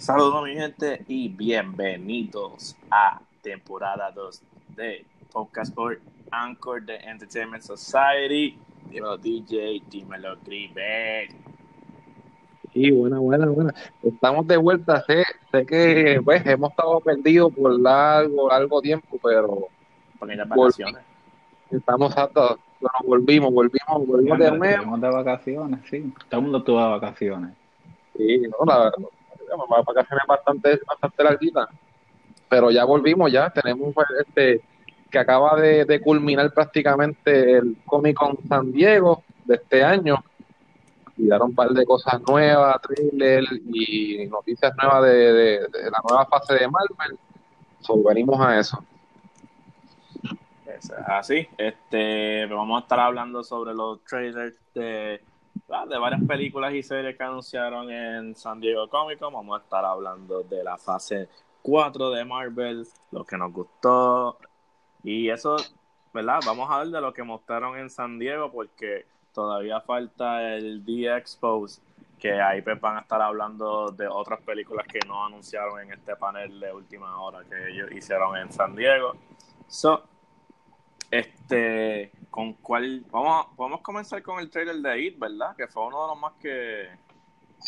Saludos mi gente y bienvenidos a temporada 2 de Podcast por Anchor de Entertainment Society. Dímelo DJ, dímelo Gribet. Sí, buena, buena, buena. Estamos de vuelta. Sé, sé que pues, hemos estado perdidos por largo, largo tiempo, pero Pequeñas vacaciones. estamos hasta, bueno, volvimos, volvimos, volvimos de nuevo. Estuvimos de vacaciones, sí. Todo el mundo estuvo de vacaciones. Sí, no, la verdad, las vacaciones bastante, bastante larguitas. Pero ya volvimos, ya tenemos pues, este que acaba de, culminar prácticamente el Comic Con San Diego de este año. Y dieron un par de cosas nuevas, thriller y noticias nuevas de, la nueva fase de Marvel. So, a eso. Es así. Este, vamos a estar hablando sobre los trailers de, de varias películas y series que anunciaron en San Diego Comic Con. Vamos a estar hablando de la fase 4 de Marvel, lo que nos gustó. Y eso, ¿verdad? Vamos a ver de lo que mostraron en San Diego porque todavía falta el D-Expose, que ahí pues van a estar hablando de otras películas que no anunciaron en este panel de última hora que ellos hicieron en San Diego. So, este, con cuál, vamos, a- podemos comenzar con el trailer de It, ¿verdad? Que fue uno de los más que,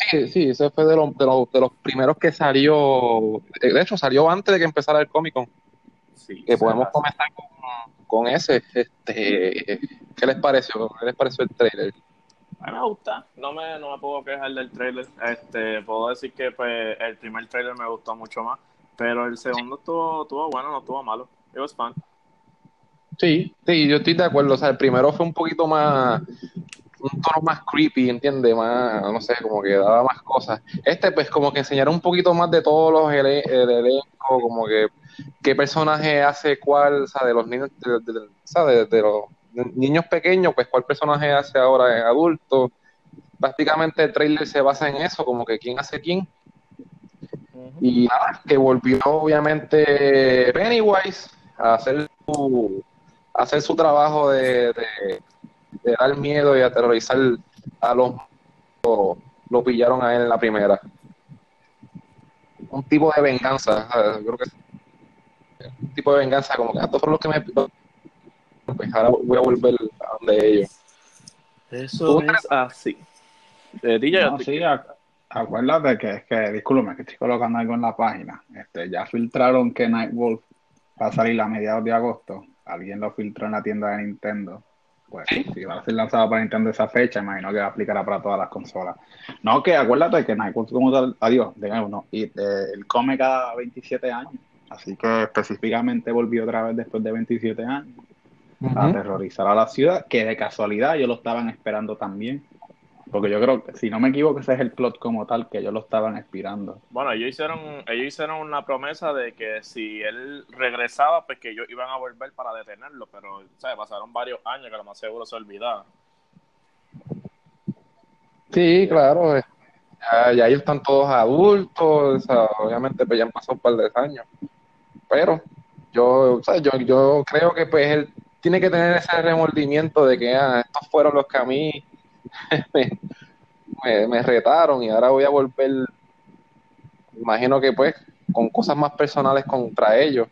Sí, sí, ese fue de los, de los, de los primeros que salió. De hecho, salió antes de que empezara el Comic Con. sí, que podemos comenzar con, con ese. Este, ¿Qué les pareció? ¿Qué les pareció el trailer? A mí me gusta, no me, no me puedo quejar del trailer. Este, puedo decir que pues, el primer trailer me gustó mucho más, pero el segundo estuvo, estuvo bueno, no estuvo malo. It was fun. Sí, sí, yo estoy de acuerdo. O sea, el primero fue un poquito más, un tono más creepy, ¿entiendes? Más, no sé, como que daba más cosas. Este, pues, como que enseñaron un poquito más de todos los el elenco, como que qué personaje hace cuál, o sea, de los niños, de, de- de- o sea, de- los niños pequeños, pues cuál personaje hace ahora en adulto. Prácticamente el trailer se basa en eso, como que quién hace quién. Y nada, que volvió obviamente Pennywise a hacer su, hacer su trabajo de, de- de dar miedo y aterrorizar a los lo, lo pillaron a él en la primera. Un tipo de venganza, ¿sabes? creo que un tipo de venganza, como que "Ah, estos fueron los que me pues ahora voy a volver a donde ellos. Eso ¿Tú es así. Eh, DJ, No, sí, ac- acuérdate que es que, discúlpame, que estoy colocando algo en la página. Este, ya filtraron que Nightwolf va a salir a mediados de agosto. Alguien lo filtró en la tienda de Nintendo. Pues si va a ser lanzado para Nintendo esa fecha, imagino que aplicará para todas las consolas. No, que acuérdate que Nightwolf como tal, adiós, de nuevo, no, y eh, él come cada 27 años. Así que específicamente volvió otra vez después de 27 años a aterrorizar a la ciudad, que de casualidad ellos lo estaban esperando también. Porque yo creo que, si no me equivoco, ese es el plot como tal, que ellos lo estaban esperando. Bueno, ellos hicieron, ellos hicieron una promesa de que si él regresaba, pues que ellos iban a volver para detenerlo, pero ¿sabes? pasaron varios años que lo más seguro se olvidaba. Sí, claro. eh, Ya, ya ellos están todos adultos, o sea, obviamente pues ya han pasado un par de años. Pero yo, o sea, yo, yo creo que pues él tiene que tener ese remordimiento de que ah, estos fueron los que a mí me, me- me retaron y ahora voy a volver, imagino que pues con cosas más personales contra ellos.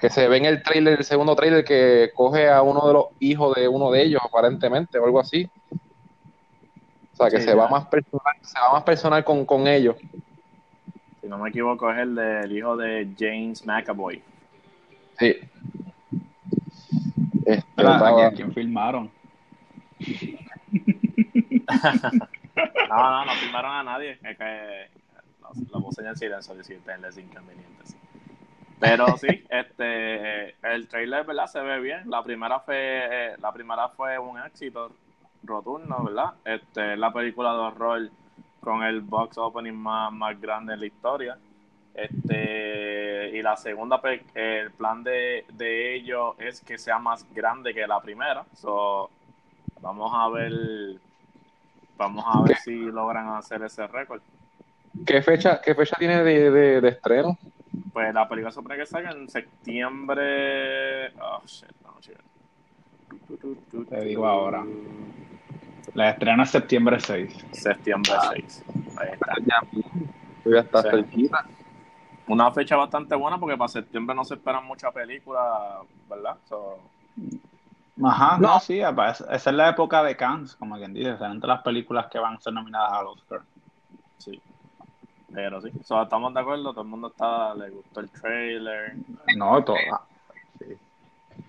Que se ve en el trailer, el segundo trailer, que coge a uno de los hijos de uno de ellos, aparentemente, o algo así. O sea, que Sí, se ya. va más personal, se va más personal con, con ellos. Si no me equivoco, es el del hijo de James McAvoy. Sí. Este, ¿Verdad? ¿A estaba- quién, quién filmaron? No, no, no filmaron a nadie. Es que lo, lo puse en silencio, si ustedes inconvenientes. Pero sí, este, el trailer, ¿verdad? Se ve bien. La primera fue, eh, la primera fue un éxito rotundo, ¿verdad? Este, es la película de horror con el box opening más, más grande en la historia. Este, y la segunda, pe- el plan de, de ellos es que sea más grande que la primera. So, vamos a ver, vamos a ver si logran hacer ese récord. ¿Qué fecha, qué fecha tiene de, de, de estreno? Pues la película se supone que salga en septiembre. Oh, shit, no, shit. Te digo ahora. La estrena es septiembre 6. Septiembre 6. Ahí está. Ya, Ya está Sí. cerquita. Una fecha bastante buena porque para septiembre no se esperan muchas películas, ¿verdad? So, Ajá, no, No. sí, esa es la época de Cannes, como quien dice, o sea, entre las películas que van a ser nominadas al Oscar. sí. Pero sí, so, estamos de acuerdo, todo el mundo está, le gustó el trailer. No, todo. Sí.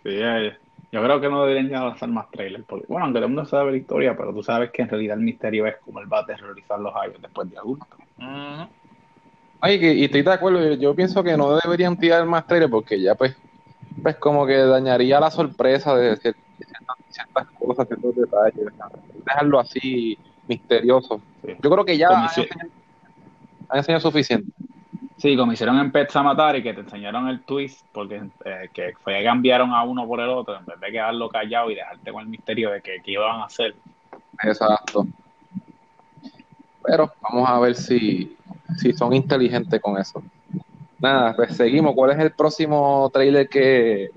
Sí, eh, yo creo que no deberían ya lanzar más trailers. Porque, bueno, aunque todo el mundo sabe la historia, pero tú sabes que en realidad el misterio es cómo él va a aterrorizar los años después de adulto. Ujú. Ay, que- y estoy de acuerdo, yo, yo pienso que no deberían tirar más trailers porque ya pues, pues como que dañaría la sorpresa de cier- de ciertas, ciertas cosas, ciertos detalles. Dejarlo así misterioso. Sí. Yo creo que ya enseñado, han enseñado suficiente. Sí, como hicieron en Pets a Matar y que te enseñaron el twist, porque eh, que fue que cambiaron a uno por el otro, en vez de quedarlo callado y dejarte con el misterio de que qué iban a hacer. Exacto. Pero vamos a ver si, si son inteligentes con eso. Nada, pues seguimos. ¿Cuál es el próximo trailer que,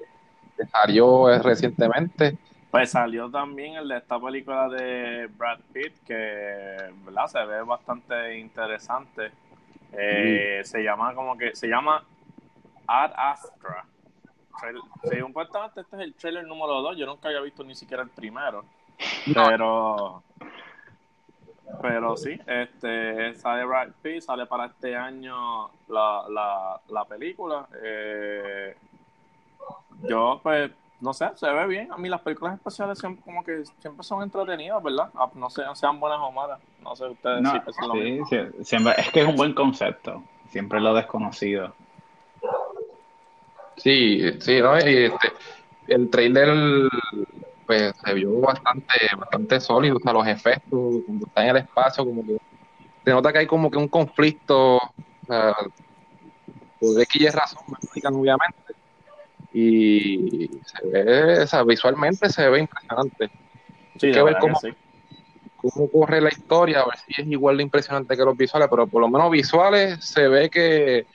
que salió eh, recientemente? Pues salió también el de esta película de Brad Pitt, que ¿verdad? se ve bastante interesante. Eh, Se llama como que, se llama Ad Astra. Según supuestamente este es el trailer número 2, yo nunca había visto ni siquiera el primero. Pero pero sí, este sale Brad Pitt, sale para este año la, la, la película. Eh, yo pues no sé, se ve bien. A mí las películas especiales siempre, como que siempre son entretenidas, ¿verdad? Ah, No sé, sean buenas o malas. No sé ustedes No, si piensan lo sí, mismo. sí, siempre, es que es un buen concepto. Siempre lo desconocido. Sí, sí, ¿no? Y este, el trailer pues se vio bastante, bastante sólido, o sea, los efectos, cuando está en el espacio, como que se nota que hay como que un conflicto, o sea, por X y razón, me explican obviamente, y se ve, o sea, visualmente se ve impresionante. Sí, hay que ver cómo- que sí. cómo corre la historia, a ver si es igual de impresionante que los visuales, pero por lo menos visuales se ve que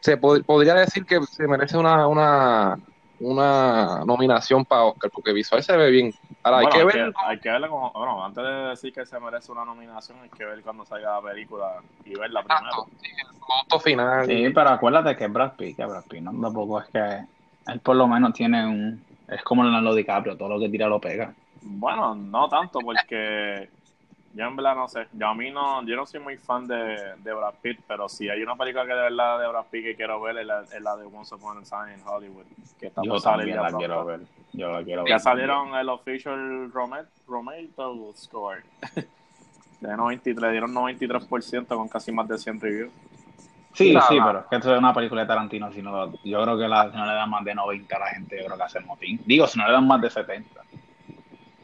se pod- podría decir que se merece una, una, una nominación para Oscar, porque visual se ve bien. Ahora Bueno, hay que hay, ver que, hay que verla como, bueno, antes de decir que se merece una nominación, hay que ver cuando salga la película y verla primero. sí, el producto final. Sí, pero acuérdate que es Brad Pitt, que Brad Pitt no tampoco es que él por lo menos tiene un es como Leonardo DiCaprio, todo lo que tira lo pega. Bueno, no tanto, porque yo en verdad no sé. Yo a mí no, yo no soy muy fan de, de Brad Pitt, pero si hay una película que de verdad de Brad Pitt que quiero ver es la, es la de Once Upon a Time in Hollywood, que está Yo por salir también ya la pronto. quiero ver. Yo la quiero Ya ver. salieron el official Romet, Romato score. De 93, dieron 93% con casi más de 100 reviews. Sí, La- sí, la- pero es que esto es una película de Tarantino. Si no, yo creo que la, si no le dan más de 90 a la gente, yo creo que hace motín. Digo, si no le dan más de 70.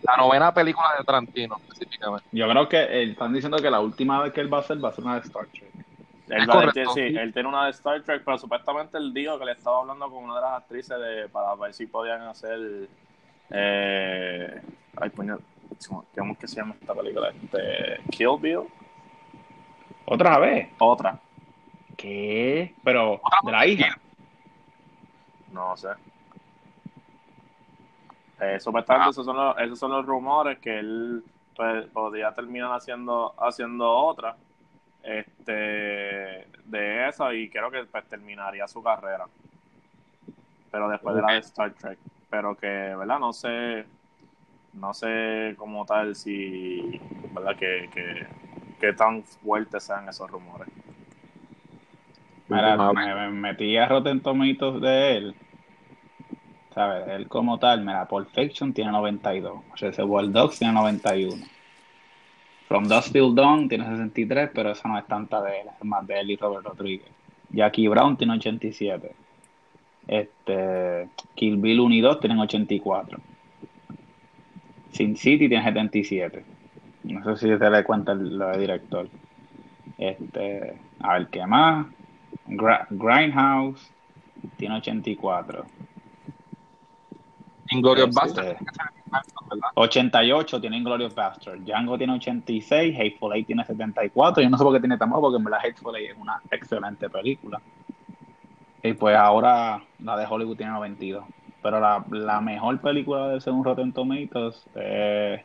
La novena película de Tarantino, específicamente. Yo creo que eh, están diciendo que la última vez que él va a hacer va a ser una de Star Trek. Él, va- tiene- sí, sí. él tiene una de Star Trek, pero supuestamente él dijo que le estaba hablando con una de las actrices de, para ver si podían hacer. Eh, ay, puñal, ¿cómo es que se llama esta película? Este, Kill Bill. ¿Otra vez? Otra, ¿Qué? Pero, de la hija. no sé. Eh, supuestamente Ah. esos, son los, esos son los rumores que él pues, podría terminar haciendo, haciendo otra este, de esa y creo que pues, terminaría su carrera. Pero después de la de Star Trek. Pero que, ¿verdad? No sé, no sé como tal si, ¿verdad? Que, que, que tan fuertes sean esos rumores. Mira, me metí a Rotten Tomatoes de él. ¿Sabes? Él como tal, mira, Pulp Fiction tiene 92. Reservoir Dogs tiene 91. From Dusk Till Dawn tiene 63, pero esa no es tanta de él, es más de él y Robert Rodríguez. Jackie Brown tiene 87. Este, Kill Bill 1 y 2 tienen 84. Sin City tiene 77. No sé si se le cuenta lo de director. Este, a ver qué más. Gra- Grindhouse tiene 84. Inglorious Este, ¿verdad? 88 tiene Inglorious Bastard. Django tiene 86. Hateful Eight tiene 74. Yo no sé por qué tiene tan bajo, porque en verdad Hateful Eight es una excelente película. Y pues ahora la de Hollywood tiene 92. Pero la, la mejor película de según Rotten Tomatoes eh,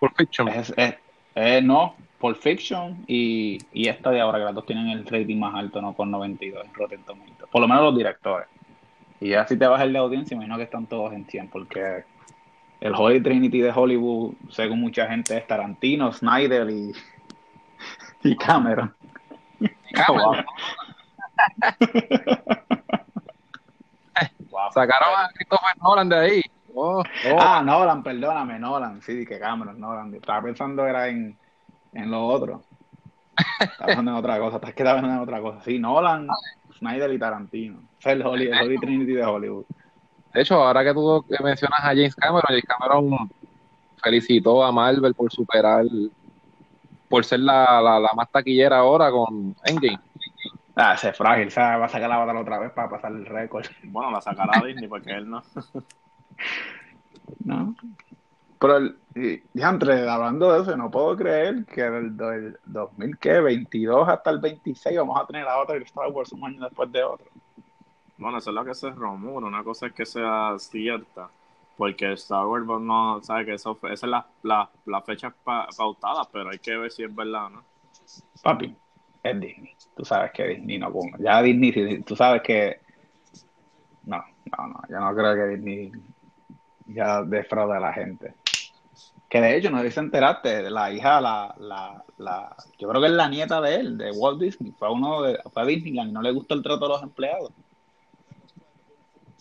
Pulp Fiction. es, es- eh, no, Pulp Fiction y, y esta de ahora, que las dos tienen el rating más alto, ¿no? Con 92 en Rotten Tomatoes. Por lo menos los directores. Y ya si te vas el de audiencia, imagino que están todos en 100, porque el Holy Trinity de Hollywood, según mucha gente, es Tarantino, Snyder y, y Cameron. Cameron. Wow. Sacaron a Christopher Nolan de ahí. Oh, oh. Ah, Nolan, perdóname, Nolan, sí, que Cameron, Nolan. Estaba pensando era en, en lo otro. Estaba pensando en otra cosa, estás que estaba pensando en otra cosa. Sí, Nolan, Snyder y Tarantino. Es el Holy, el Holy Trinity de Hollywood. De hecho, ahora que tú mencionas a James Cameron, James Cameron felicitó a Marvel por superar, por ser la, la, la más taquillera ahora con Endgame. Ah, ese es frágil, se va a sacar la batalla otra vez para pasar el récord. Bueno, la sacará Disney porque él no. ¿No? Pero, el, y, hablando de eso, no puedo creer que del, del 2022 hasta el 26 vamos a tener a otra Star Wars un año después de otro. Bueno, eso es lo que se rumora. Una cosa es que sea cierta. Porque Star Wars no sabe que eso fue- esa es la, la, la fecha pa- pautada, pero hay que ver si es verdad, ¿no? Papi, es Disney. Tú sabes que Disney no ponga. Ya Disney, tú sabes que. No, no, no. Yo no creo que Disney ya defraude a la gente. Que de hecho, no sé si enteraste, la hija, la, la, la, yo creo que es la nieta de él, de Walt Disney, fue uno de, fue a Disneyland y no le gustó el trato de los empleados.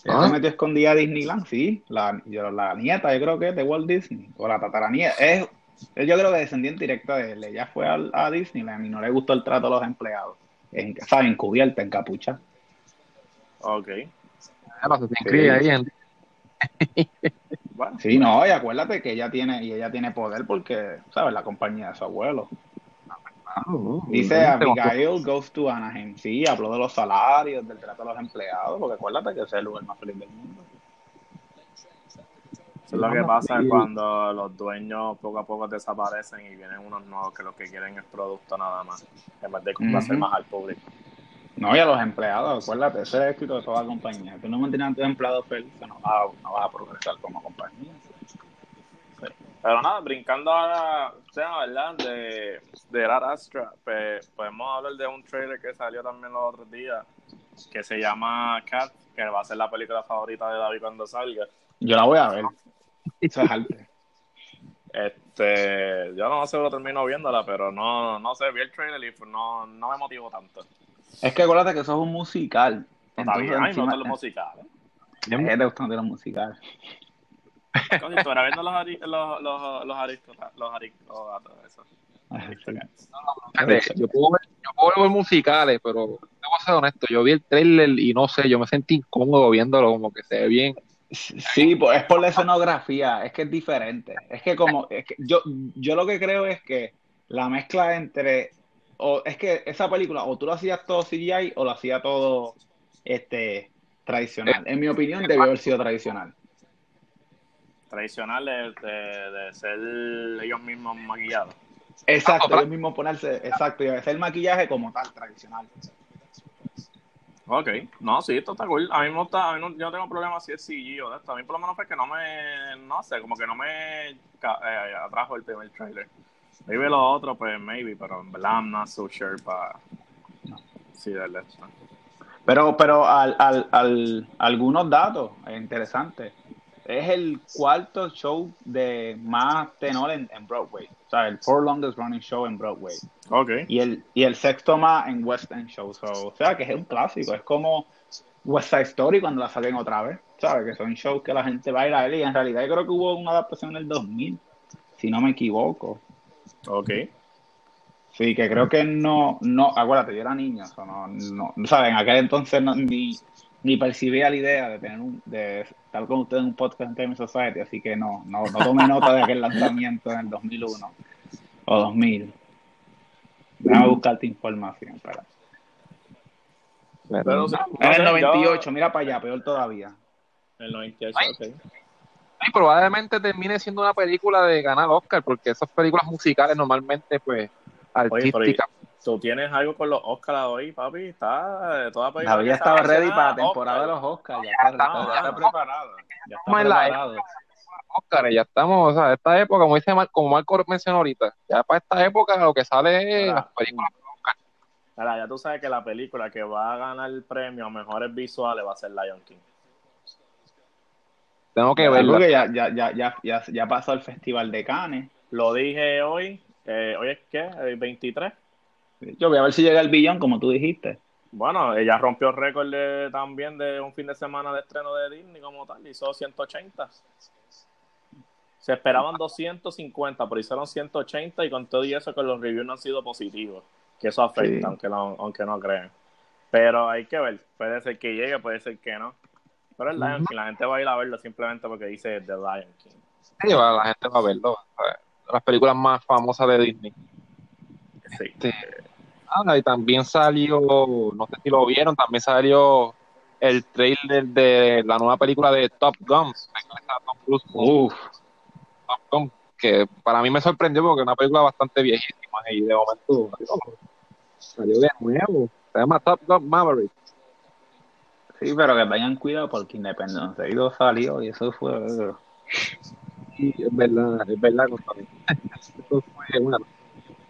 Ella Ah. se metió escondida a Disneyland, sí, la, yo- la nieta, yo creo que es de Walt Disney, o la tataranieta, es, es yo creo que descendiente directa de él, ella fue al- a, Disneyland y no le gustó el trato a los empleados, en, ¿sabes? Encubierta, en capucha. Ok. Claro, se inscribe ahí en Bueno, Sí, no, y acuérdate que ella tiene, y ella tiene poder porque, ¿sabes? La compañía de su abuelo. Dice Abigail goes to Anaheim. Sí, habló de los salarios, del trato a los empleados, porque acuérdate que ese es el lugar más feliz del mundo. eso es lo que pasa cuando los dueños poco a poco desaparecen y vienen unos nuevos que lo que quieren es producto nada más, en vez de complacer más al público. No, y a los empleados, acuérdate, ese es el éxito de toda la compañía. Tú no mantienes a tus empleados felices, no vas, a, no vas a progresar como compañía. Pero nada, brincando ahora, o sea, ¿verdad? De, de Astra, pues, podemos hablar de un trailer que salió también los otros días, que se llama Cat, que va a ser la película favorita de David cuando salga. Yo la voy a ver. Eso es arte. Este, yo no seguro termino viéndola, pero no, no sé, vi el trailer y pues no, no me motivó tanto. Es que acuérdate que eso es un musical. Está bien, a mí me encima- gustan los musicales. ¿Qué te gustan de los musicales? Coño, tú eras viendo los, ari- los, los, los aristócratas, los aristócratas, yo puedo ver, yo puedo ver musicales, pero debo ser honesto, yo vi el trailer y no sé, yo me sentí incómodo viéndolo, como que se ve bien. Sí, pues es por la escenografía, es que es diferente. Es que como, es que yo, yo lo que creo es que la mezcla entre, o es que esa película, o tú lo hacías todo CGI o lo hacía todo este tradicional. En mi opinión, debió haber sido tradicional. Tradicional de, de, de ser ellos mismos maquillados. Exacto, Ah, ellos mismos ponerse, exacto, y hacer el maquillaje como tal, tradicional. Ok, no, sí, esto está cool. A mí me gusta, a mí no, yo no tengo problema si es CG o de esto. A mí por lo menos fue que no me, no sé, como que no me eh, atrajo el primer trailer. Maybe lo otro, pues maybe, pero en verdad I'm not so sure para sí darle esto. Pero, pero al, al, al, algunos datos interesantes. Es el cuarto show de más tenor en, en Broadway. O sea, el four longest running show en Broadway. Ok, Y el, y el sexto más en West End Show. So, o sea, que es un clásico. Es como West Side Story cuando la saquen otra vez. ¿Sabes? Que son shows que la gente va a ir a ver. Y en realidad yo creo que hubo una adaptación en el 2000. Si no me equivoco. Ok. Sí, que creo que no, no, acuérdate, yo era niño, so no, no, ¿sabes? En aquel entonces no- ni, ni percibía la idea de tener un, de estar con ustedes en un podcast en Time Society, así que no, no, no tomé nota de aquel lanzamiento en el 2001 o 2000. Déjame buscarte información, espera. Pero no En el yo- 98, mira para allá, peor todavía. El 98, Ay. ok. Probablemente termine siendo una película de ganar Oscar, porque esas películas musicales normalmente, pues, Oye, pero artísticas. ¿tú tienes algo con los Oscars hoy, papi? Está toda película estaba sea ready para la Oscar. temporada de los Oscars, ya está, ya está- ya está preparado. Ya está preparado. Oscar, ya estamos, o sea, esta época, como dice Mar, como Marco mencionó ahorita, ya para esta época lo que sale es las películas. Ahora, ya tú sabes que la película que va a ganar el premio a mejores visuales va a ser Lion King. Tengo que Yo creo verla. que ya, ya, ya, ya, ya, ya pasó el Festival de Cannes. Lo dije hoy, eh, hoy es qué, el 23. Yo voy a ver si llega el billón, como tú dijiste. Bueno, ella rompió récord de- también de un fin de semana de estreno de Disney como tal, hizo 180. Se esperaban 250, pero hicieron 180 y con todo y eso que los reviews no han sido positivos, que eso afecta, Sí. aunque, no, aunque no crean. Pero hay que ver, puede ser que llegue, puede ser que no. Pero el Lion King, la gente va a ir a verlo simplemente porque dice The Lion King. Sí, la gente va a verlo. ¿sabes? Las películas más famosas de Disney. Sí. Este, ah, y también salió, no sé si lo vieron, también salió el trailer de la nueva película de Top Gun. Uf, Top Gun, que para mí me sorprendió porque es una película bastante viejísima y de momento salió de nuevo. Se llama Top Gun Maverick. Sí, pero que tengan cuidado porque Independence Day 2 salió y eso fue... Sí, es verdad, es verdad, Constantino. Eso fue una.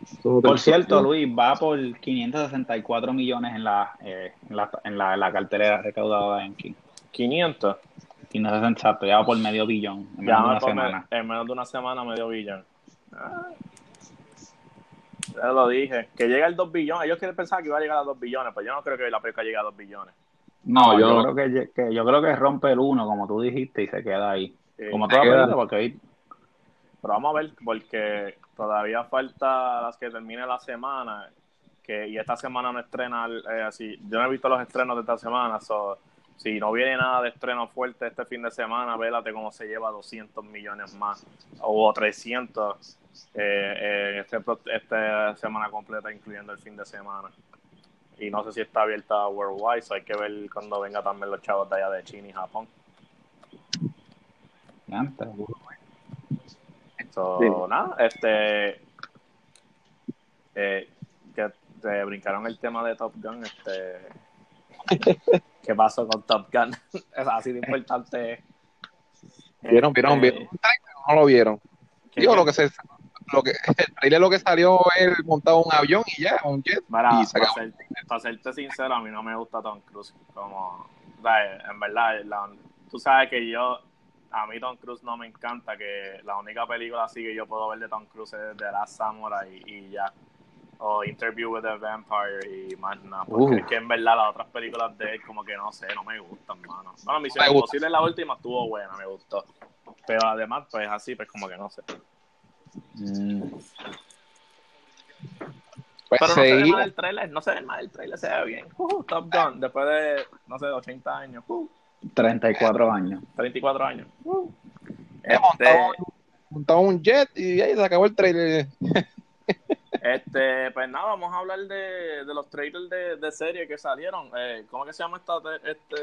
eso Por cierto, Luis, va por 564 millones en la, eh, en la, en la, en la cartelera recaudada en King. 500. 560, exacto, ya va por medio billón en menos Ya de me una semana. en menos de una semana medio billón. Ah. Ya lo dije. Que llega el 2 billones. Ellos quieren pensar que iba a llegar a 2 billones, pero yo no creo que la película llegue a 2 billones. No, No, yo, yo- creo que, yo creo que rompe el 1, como tú dijiste, y se queda ahí. Sí. Como toda queda- película, porque ahí Pero vamos a ver, porque todavía falta las que termine la semana. que Y esta semana no estrena. eh, así. Yo no he visto los estrenos de esta semana. so, si no viene nada de estreno fuerte este fin de semana, vélate cómo se lleva 200 millones más o 300 eh, eh, este, pro- esta semana completa, incluyendo el fin de semana. Y no sé si está abierta worldwide, so hay que ver cuando venga también los chavos de allá de China y Japón. está. So, Sí. nada, este. Eh, que te brincaron el tema de Top Gun, este. ¿Qué pasó con Top Gun? es así de importante. ¿Vieron, vieron, Este, vieron? ¿No lo vieron? ¿qué- Digo, qué? lo que se, lo que, el trailer lo que salió es montado un avión y ya, un jet. Mira, y para, ser- para serte sincero, a mí no me gusta Tom Cruise. Como, o sea, en verdad, la- tú sabes que yo, a mí Tom Cruise no me encanta, que la única película así que yo puedo ver de Tom Cruise es The Last Samurai y ya. O Interview with the Vampire y más nada. Porque Uh. es que en verdad las otras películas de él como que no sé, no me gustan, mano. Bueno, Misión. Imposible la última estuvo buena, me gustó. Pero además, pues así, pues como que no sé. Mm, Pues Pero no se ve mal el trailer, no se ve mal el trailer, se ve bien. Uh, Top Gun, después de, no sé, 80 años, uh, 34 años. 34 años. Uh. He Este, montado, montado un jet y ahí se acabó el trailer. este, pues nada, vamos a hablar de, de los trailers de, de serie que salieron. Eh, ¿Cómo que se llama esta? te- Este,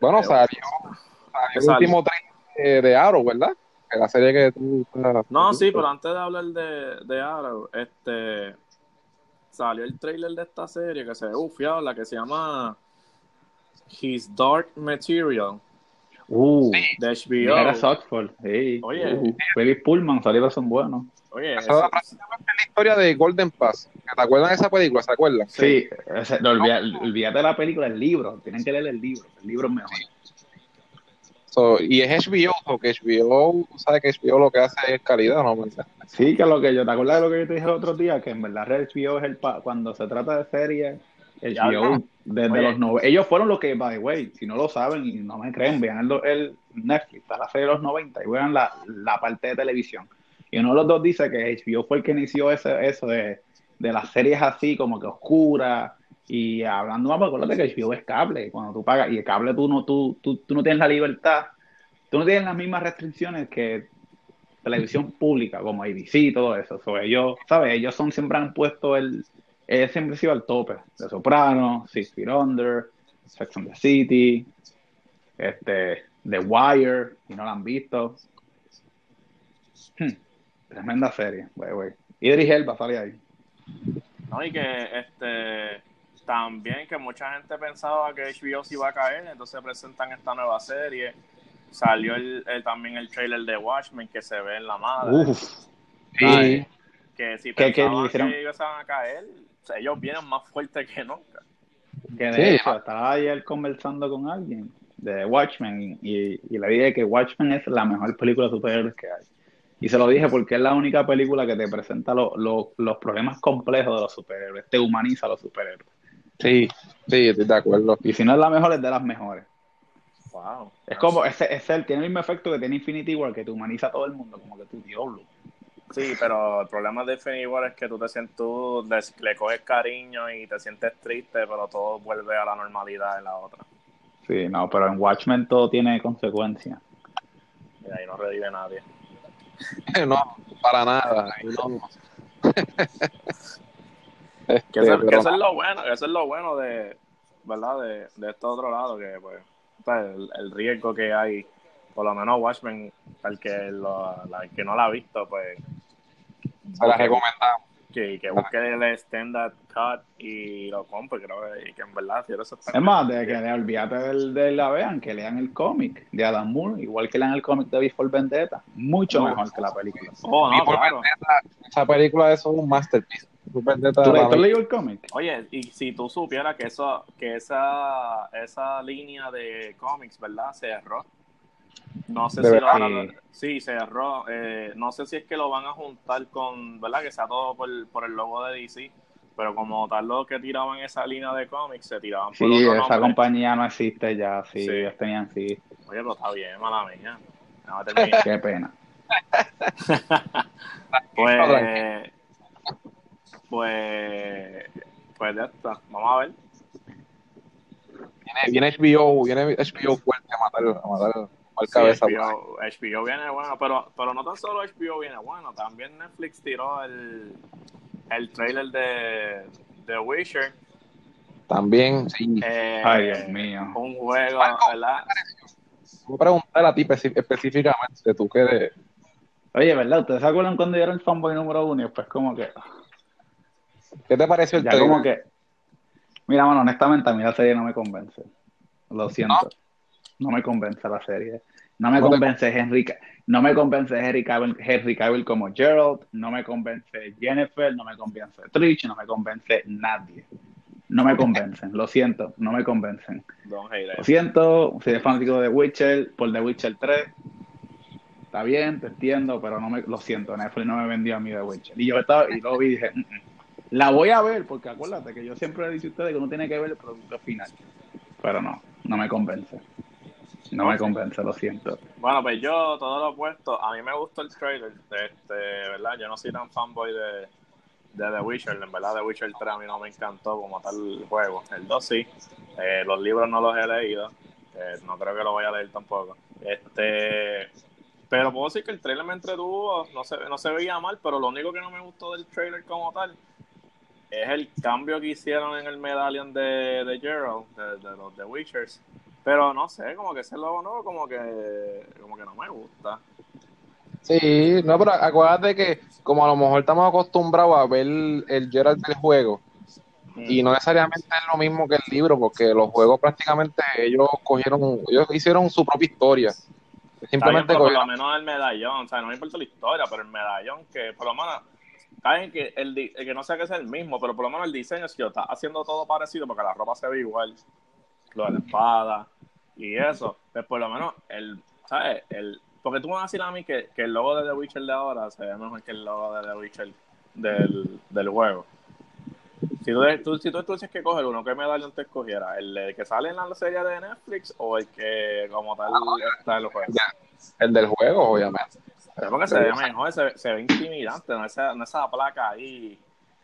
Bueno, Eh, salió, salió el salió? último trailer de, de Arrow, ¿verdad? Que la serie que tú... No, sí, pero antes de hablar de, de Arrow, este salió el trailer de esta serie que se ve ufiado, la que se llama His Dark Material Uh, de HBO. Soxford, sí. Oye. Uh, Philip Pullman, salió son buenos. Oye, Esa es la historia de Golden Pass. ¿Te acuerdas de esa película? ¿Se acuerdan? Sí, no, olvídate de la película, el libro. Tienen que leer el libro. El libro es mejor. So, y es HBO, porque HBO, sabes que HBO lo que hace es calidad, ¿no? Sí, que lo que yo, ¿te acuerdas de lo que yo te dije el otro día? Que en verdad HBO es el, pa- cuando se trata de series, HBO, desde Oye. los nove- ellos fueron los que, by the way, si no lo saben y no me creen, vean el, el Netflix, está la serie de los 90 y vean la, la parte de televisión. Y uno de los dos dice que HBO fue el que inició ese, eso de, de las series así, como que oscuras, y hablando más, acuérdate que HBO es cable, cuando tú pagas, y el cable tú no, tú, tú, tú no tienes la libertad, tú no tienes las mismas restricciones que televisión pública, como ABC y todo eso. So, ellos, ¿sabes? Ellos son, siempre han puesto el, eh, siempre sido al tope. De Soprano, Six Feet Under, Sex and the City, este, The Wire, y no la han visto. Hmm, tremenda serie, güey, güey. Idris Elba sale ahí. No, y que este también que mucha gente pensaba que HBO se iba a caer, entonces presentan esta nueva serie. salió el, el- también el trailer de Watchmen que se ve en la madre. Uf, Sí, que si que- que pensaban hicieron- que ellos se van a caer, o sea, ellos vienen más fuertes que nunca. que de Sí. hecho estaba ayer conversando con alguien de Watchmen y, y le dije que Watchmen es la mejor película de superhéroes que hay. Y se lo dije porque es la única película que te presenta lo- lo- los problemas complejos de los superhéroes, te humaniza a los superhéroes. Sí, sí, estoy de acuerdo. Y si no es la mejor, es de las mejores. Wow. Es como, ese, ese tiene el mismo efecto que tiene Infinity War, que te humaniza a todo el mundo, como que tu diablo. Sí, pero el problema de Infinity War es que tú te sientes, tú le coges cariño y te sientes triste, pero todo vuelve a la normalidad en la otra. Sí, no, pero en Watchmen todo tiene consecuencias. Y ahí no revive nadie. No, para nada. ahí Que Este, eso, que pero eso es lo bueno, que eso es lo bueno de, ¿verdad? De, de este otro lado, que pues, el, el riesgo que hay, por lo menos Watchmen, el que, lo, la- el que no la ha visto, pues, se la recomendamos. que, que busque el extended cut y lo compre, creo que, y que en verdad, si eso está Es más, de que de, olvídate del- de, la vean, que lean el cómic de Adam Moore, igual que lean el cómic de Before Vendetta. Mucho No. mejor que la película. Oh, Y no, por claro. Vendetta, esa película es un masterpiece. ¿Tú, la- leído el cómic? Oye, y si tú supieras que eso, que esa, esa línea de cómics, ¿verdad? Cerró. No sé De si lo van a, sí, cerró. Eh, no sé si es que lo van a juntar con, ¿verdad? Que sea todo por, por el logo de DC. Pero como tal los que tiraban esa línea de cómics se tiraban por Sí, otro esa nombre. compañía no existe ya, sí, Sí. ellos tenían, sí, Oye, pero está bien, mala mía. Qué pena. Pues, pues, pues ya está. Vamos a ver. Viene, viene HBO, viene HBO fuerte a matar, a matar, a matar Sí, cabeza. HBO, HBO viene bueno, pero, pero no tan solo HBO viene bueno, también Netflix tiró el, el trailer de The Witcher. También, sí. eh, Ay, Dios mío. Un juego, Marco, ¿verdad? Voy a preguntar a ti específicamente, tú que eres... Oye, ¿verdad? ¿Ustedes se acuerdan cuando yo era el fanboy número uno? Y pues como que, ¿Qué te pareció el ya trailer? como que, mira, mano, honestamente a mí la serie no me convence. Lo siento. No me convence la serie. No me ¿No te convence Henry, no me convence Henry Cavill, Henry Cavill como Gerald, no me convence Jennifer, no me convence Trish, no me convence nadie. No me convencen, lo siento, no me convencen. Lo siento, soy fanático de Witcher, por The Witcher 3. Está bien, te entiendo, pero no me, lo siento, Netflix no me vendió a mí The Witcher. Y yo estaba, y lo vi y dije, "Mm, mm". La voy a ver, porque acuérdate que yo siempre le dice a ustedes que uno tiene que ver el producto final. Pero no, no me convence. No me convence, lo siento. Bueno, pues yo, todo lo opuesto, a mí me gustó el trailer, este, ¿verdad? Yo no soy tan fanboy de, de The Witcher, en verdad The Witcher 3 a mí no me encantó como tal el juego, el 2 sí, Eh, los libros no los he leído, eh, no creo que lo vaya a leer tampoco, este, pero puedo decir que el trailer me entretuvo, no se, no se veía mal, pero lo único que no me gustó del trailer como tal es el cambio que hicieron en el medallion de, de Gerald, de, de los The Witchers. Pero no sé, como que ese logo nuevo como que, como que no me gusta. Sí, no, pero acuérdate que como a lo mejor estamos acostumbrados a ver el Gerald del juego y no necesariamente es lo mismo que el libro porque los juegos prácticamente ellos cogieron, ellos hicieron su propia historia. Bien, Simplemente pero por lo menos el medallón, o sea, no me importa la historia, pero el medallón que por lo menos, saben que el, el que no sea que es el mismo, pero por lo menos el diseño, si yo está haciendo todo parecido, porque la ropa se ve igual, lo de la espada y eso, pues por lo menos el, ¿sabes? El, porque tú me vas a decir a mí que, que el logo de The Witcher de ahora se ve mejor que el logo de The Witcher del, del juego. Si tú, tú, si tú tuvieses que coger uno, ¿qué medallón te escogiera? ¿El, de que sale en la serie de Netflix o el que como tal está en los juegos? el del juego, obviamente. Pero porque se ve mejor, se, se ve intimidante, no esa, no esa placa ahí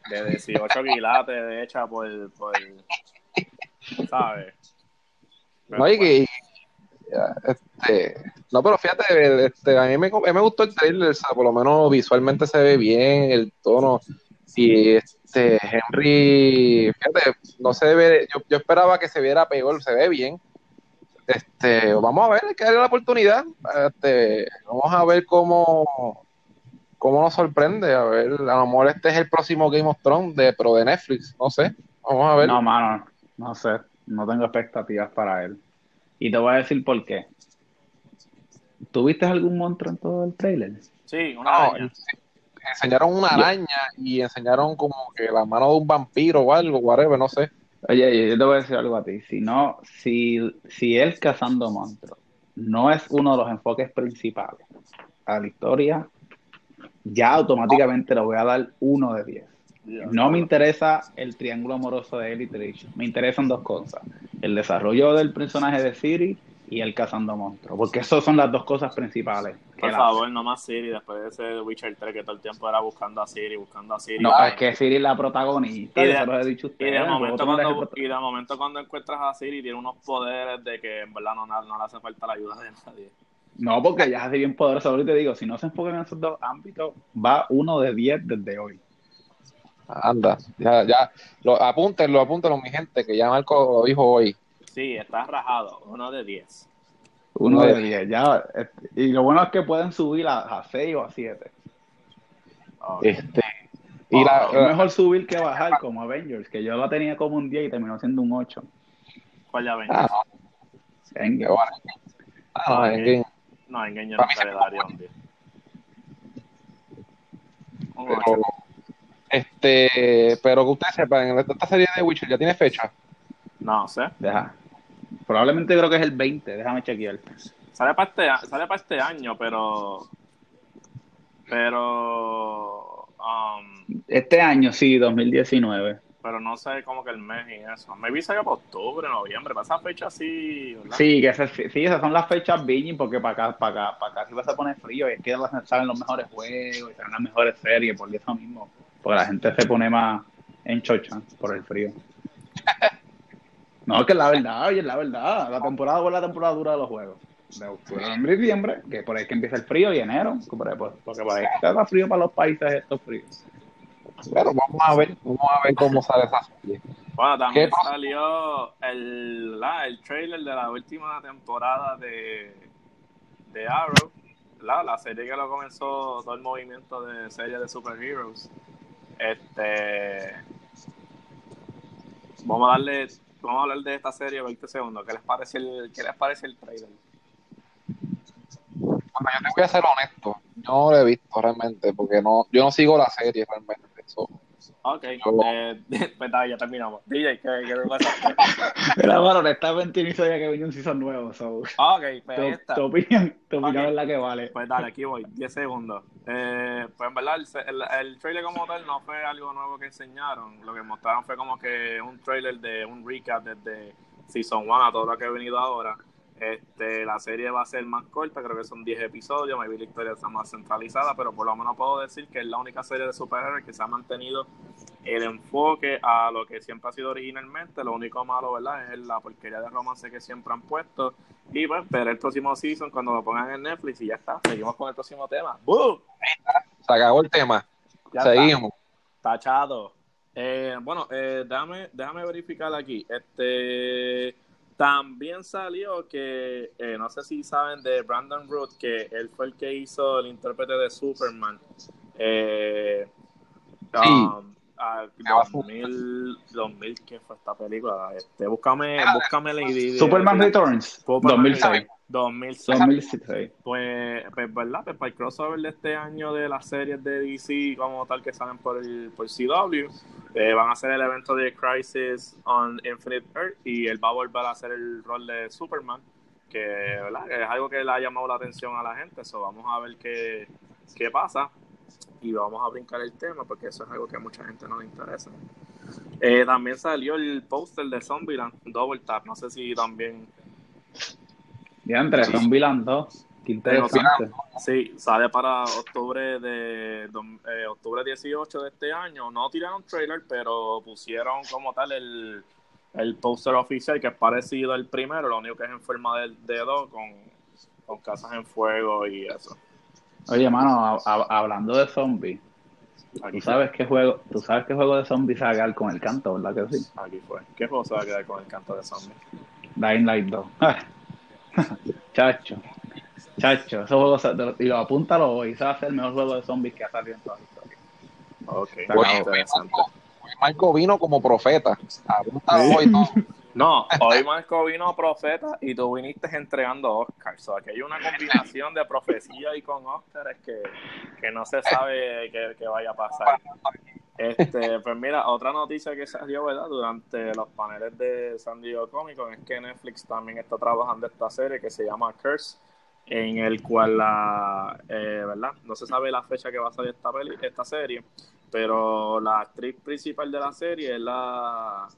de 18 quilates hecha por, por ¿sabes? No, y que, este, no, pero fíjate, este, a mí me, a mí me gustó el trailer, o sea, por lo menos visualmente se ve bien, el tono, y este, Henry, fíjate, no se ve, yo, yo esperaba que se viera peor, se ve bien, este, vamos a ver, hay que darle la oportunidad, este, vamos a ver cómo, cómo nos sorprende, a ver, a lo mejor este es el próximo Game of Thrones, de, pero de Netflix, no sé, vamos a ver. No, mano, no sé. No tengo expectativas para él. Y te voy a decir por qué. ¿Tuviste algún monstruo en todo el trailer? Sí, una No, araña. enseñaron una araña y enseñaron como que la mano de un vampiro o algo, whatever, no sé. Oye, yo te voy a decir algo a ti. Si no, si, si él cazando monstruos no es uno de los enfoques principales a la historia, ya automáticamente le voy a dar uno de 10. No me interesa el triángulo amoroso de él y Trish. Me interesan dos cosas. El desarrollo del personaje de Siri y el cazando monstruos. Porque esas son las dos cosas principales. Por favor, no más Siri después de ese Witcher 3 que todo el tiempo era buscando a Siri, buscando a Siri. No, Ay, es que Siri es la protagonista. Y de- lo he dicho a Y de, momento cuando, y de momento cuando encuentras a Siri tiene unos poderes de que en verdad no, no le hace falta la ayuda de nadie. No, porque ya es así bien poderoso. Ahorita te digo, si no se enfocan en esos dos ámbitos, va uno de 10 desde hoy. Anda, ya, ya. Lo, apúntenlo, apúntenlo, mi gente, que ya Marco lo dijo hoy. Sí, está rajado, uno de 10. Uno Uno de de 10, ya. este, Y lo bueno es que pueden subir a, 6 o a 7. Ok. Este, y la, Es mejor subir que bajar, como Avengers, que yo la tenía como un 10 y terminó siendo un 8. ¿Cuál ya ven? ah, no, Venga. ahora. Ah, no, es que- No, engaño Para no se le daría un 10. Un pero, ocho. este, pero que ustedes sepan, esta serie de Witcher ya tiene fecha. No sé. Deja. Probablemente creo que es el 20, déjame chequear. Sale para este, sale para este año, pero. Pero. um, Este año, sí, 2019. pero no sé cómo que el mes y eso. Maybe salga para octubre, noviembre. Para esa fecha así, ¿verdad? Sí, que ese- sí, esas son las fechas Viñi, porque para acá, para acá, para acá sí vas a poner frío y es que salen los mejores juegos y salen las mejores series, por eso mismo. Porque la gente se pone más en chocha por el frío. No, que es la verdad, oye, es la verdad. La temporada es la temporada dura de los juegos. De octubre, noviembre y diciembre, que por ahí que empieza el frío y enero, porque, pues, porque por ahí que está frío para los países estos fríos. Pero vamos a ver, vamos a ver cómo sale esa serie. Bueno, también salió el, la, el trailer de la última temporada de, de Arrow, la, la serie que lo comenzó todo el movimiento de serie de superheroes. Este, vamos a darle, vamos a hablar de esta serie 20 segundos. ¿Qué les parece el, qué les parece el trailer? Bueno, yo te voy a ser honesto, yo no lo he visto realmente, porque no, yo no sigo la serie realmente. so, Ok, Yo- eh, pues ya terminamos. DJ, ¿qué, qué te pasa? Pero bueno, honestamente ni sabía que venía un season nuevo, so. Ok, pues Tu, está. tu opinión, tu opinión es la que vale. Pues dale, aquí voy, 10 segundos. Eh, pues en verdad, el, el, el trailer como tal no fue algo nuevo que enseñaron. Lo que mostraron fue como que un trailer de un recap desde Season 1 a todo lo que ha venido ahora. Este, la serie va a ser más corta, creo que son 10 episodios, maybe la historia está más centralizada, pero por lo menos puedo decir que es la única serie de superhéroes que se ha mantenido el enfoque a lo que siempre ha sido originalmente. Lo único malo, ¿verdad? Es la porquería de romance que siempre han puesto. Y pues, ver el próximo season cuando lo pongan en Netflix y ya está. Seguimos con el próximo tema. ¡Boo! se acabó el tema. Ya está. Seguimos. Tachado. Eh, bueno, eh, déjame, déjame verificar aquí. Este también salió que eh, no sé si saben de Brandon Root, que él fue el que hizo el intérprete de Superman. Eh, Sí. um, a Me va a 2000, 2000, ¿qué fue esta película? Este, búscame, búscame la idea. Superman Returns, Superman 2006. 2006. 2006. Pues, pues, ¿verdad? Pues para el crossover de este año de las series de DC como tal que salen por el por CW, eh, van a hacer el evento de Crisis on Infinite Earth y él va a volver a hacer el rol de Superman, que, ¿verdad? que es algo que le ha llamado la atención a la gente, eso vamos a ver qué, qué pasa y vamos a brincar el tema porque eso es algo que a mucha gente no le interesa. Eh, también salió el póster de Zombieland, Double Tap, no sé si también Y entre Sí. Zombieland 2. Qué interesante. Sí, sale para octubre de eh, octubre 18 de este año. No tiraron trailer, pero pusieron como tal el, el póster oficial que es parecido al primero, lo único que es en forma de dedo con, con casas en fuego y eso. Oye, mano, a- a- hablando de zombies, Aquí ¿tú sabes qué juego, tú sabes qué juego de zombies se va a quedar con el canto, ¿verdad que sí? aquí fue. ¿Qué juego se va a quedar con el canto de zombie? Dying Light 2. Chacho. Chacho, ese juego se- y lo apúntalo hoy, ese va a ser el mejor juego de zombies que ha salido en toda la historia. Ok, Oye, interesante. Marco vino como profeta. Apúntalo hoy, todo. No, hoy Marco vino profeta y tú viniste entregando Oscars. O sea, que hay una combinación de profecía y con Oscars que, que no se sabe qué vaya a pasar. Este, pues mira, otra noticia que salió, ¿verdad? Durante los paneles de San Diego Comic Con es que Netflix también está trabajando esta serie que se llama Curse, en el cual la, eh, ¿verdad? No se sabe la fecha que va a salir esta, peli, esta serie, pero la actriz principal de la serie es la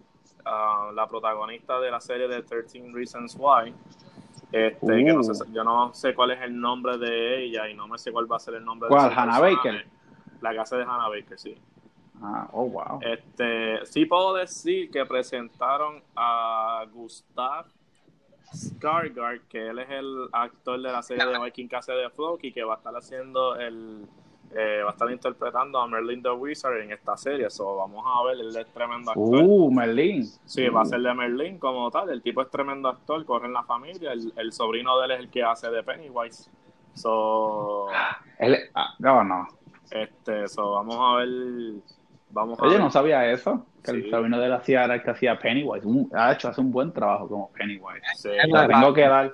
Ah, la protagonista de la serie de 13 Reasons Why. Este, que no sé, uh. yo no sé cuál es el nombre de ella y no me sé cuál va a ser el nombre de ¿Cuál? ¿Hannah Baker? La casa de Hannah Baker, sí. Ah, oh, wow. Este, sí puedo decir que presentaron a Gustav Skarsgård, que él es el actor de la serie de Viking Casa de Floki, que va a estar haciendo el eh, va a estar interpretando a Merlin the Wizard en esta serie. So, vamos a ver, él es tremendo actor. Uh, Merlin. Sí, va a ser de Merlin como tal. El tipo es tremendo actor, corre en la familia. El, sobrino de él es el que hace de Pennywise. So, él, ah, no, no. Este, so, vamos a ver. Vamos Oye, no sabía eso. Que el sobrino de él hacía era el que hacía Pennywise. ha hecho, hace un buen trabajo como Pennywise. Sí, tengo que dar.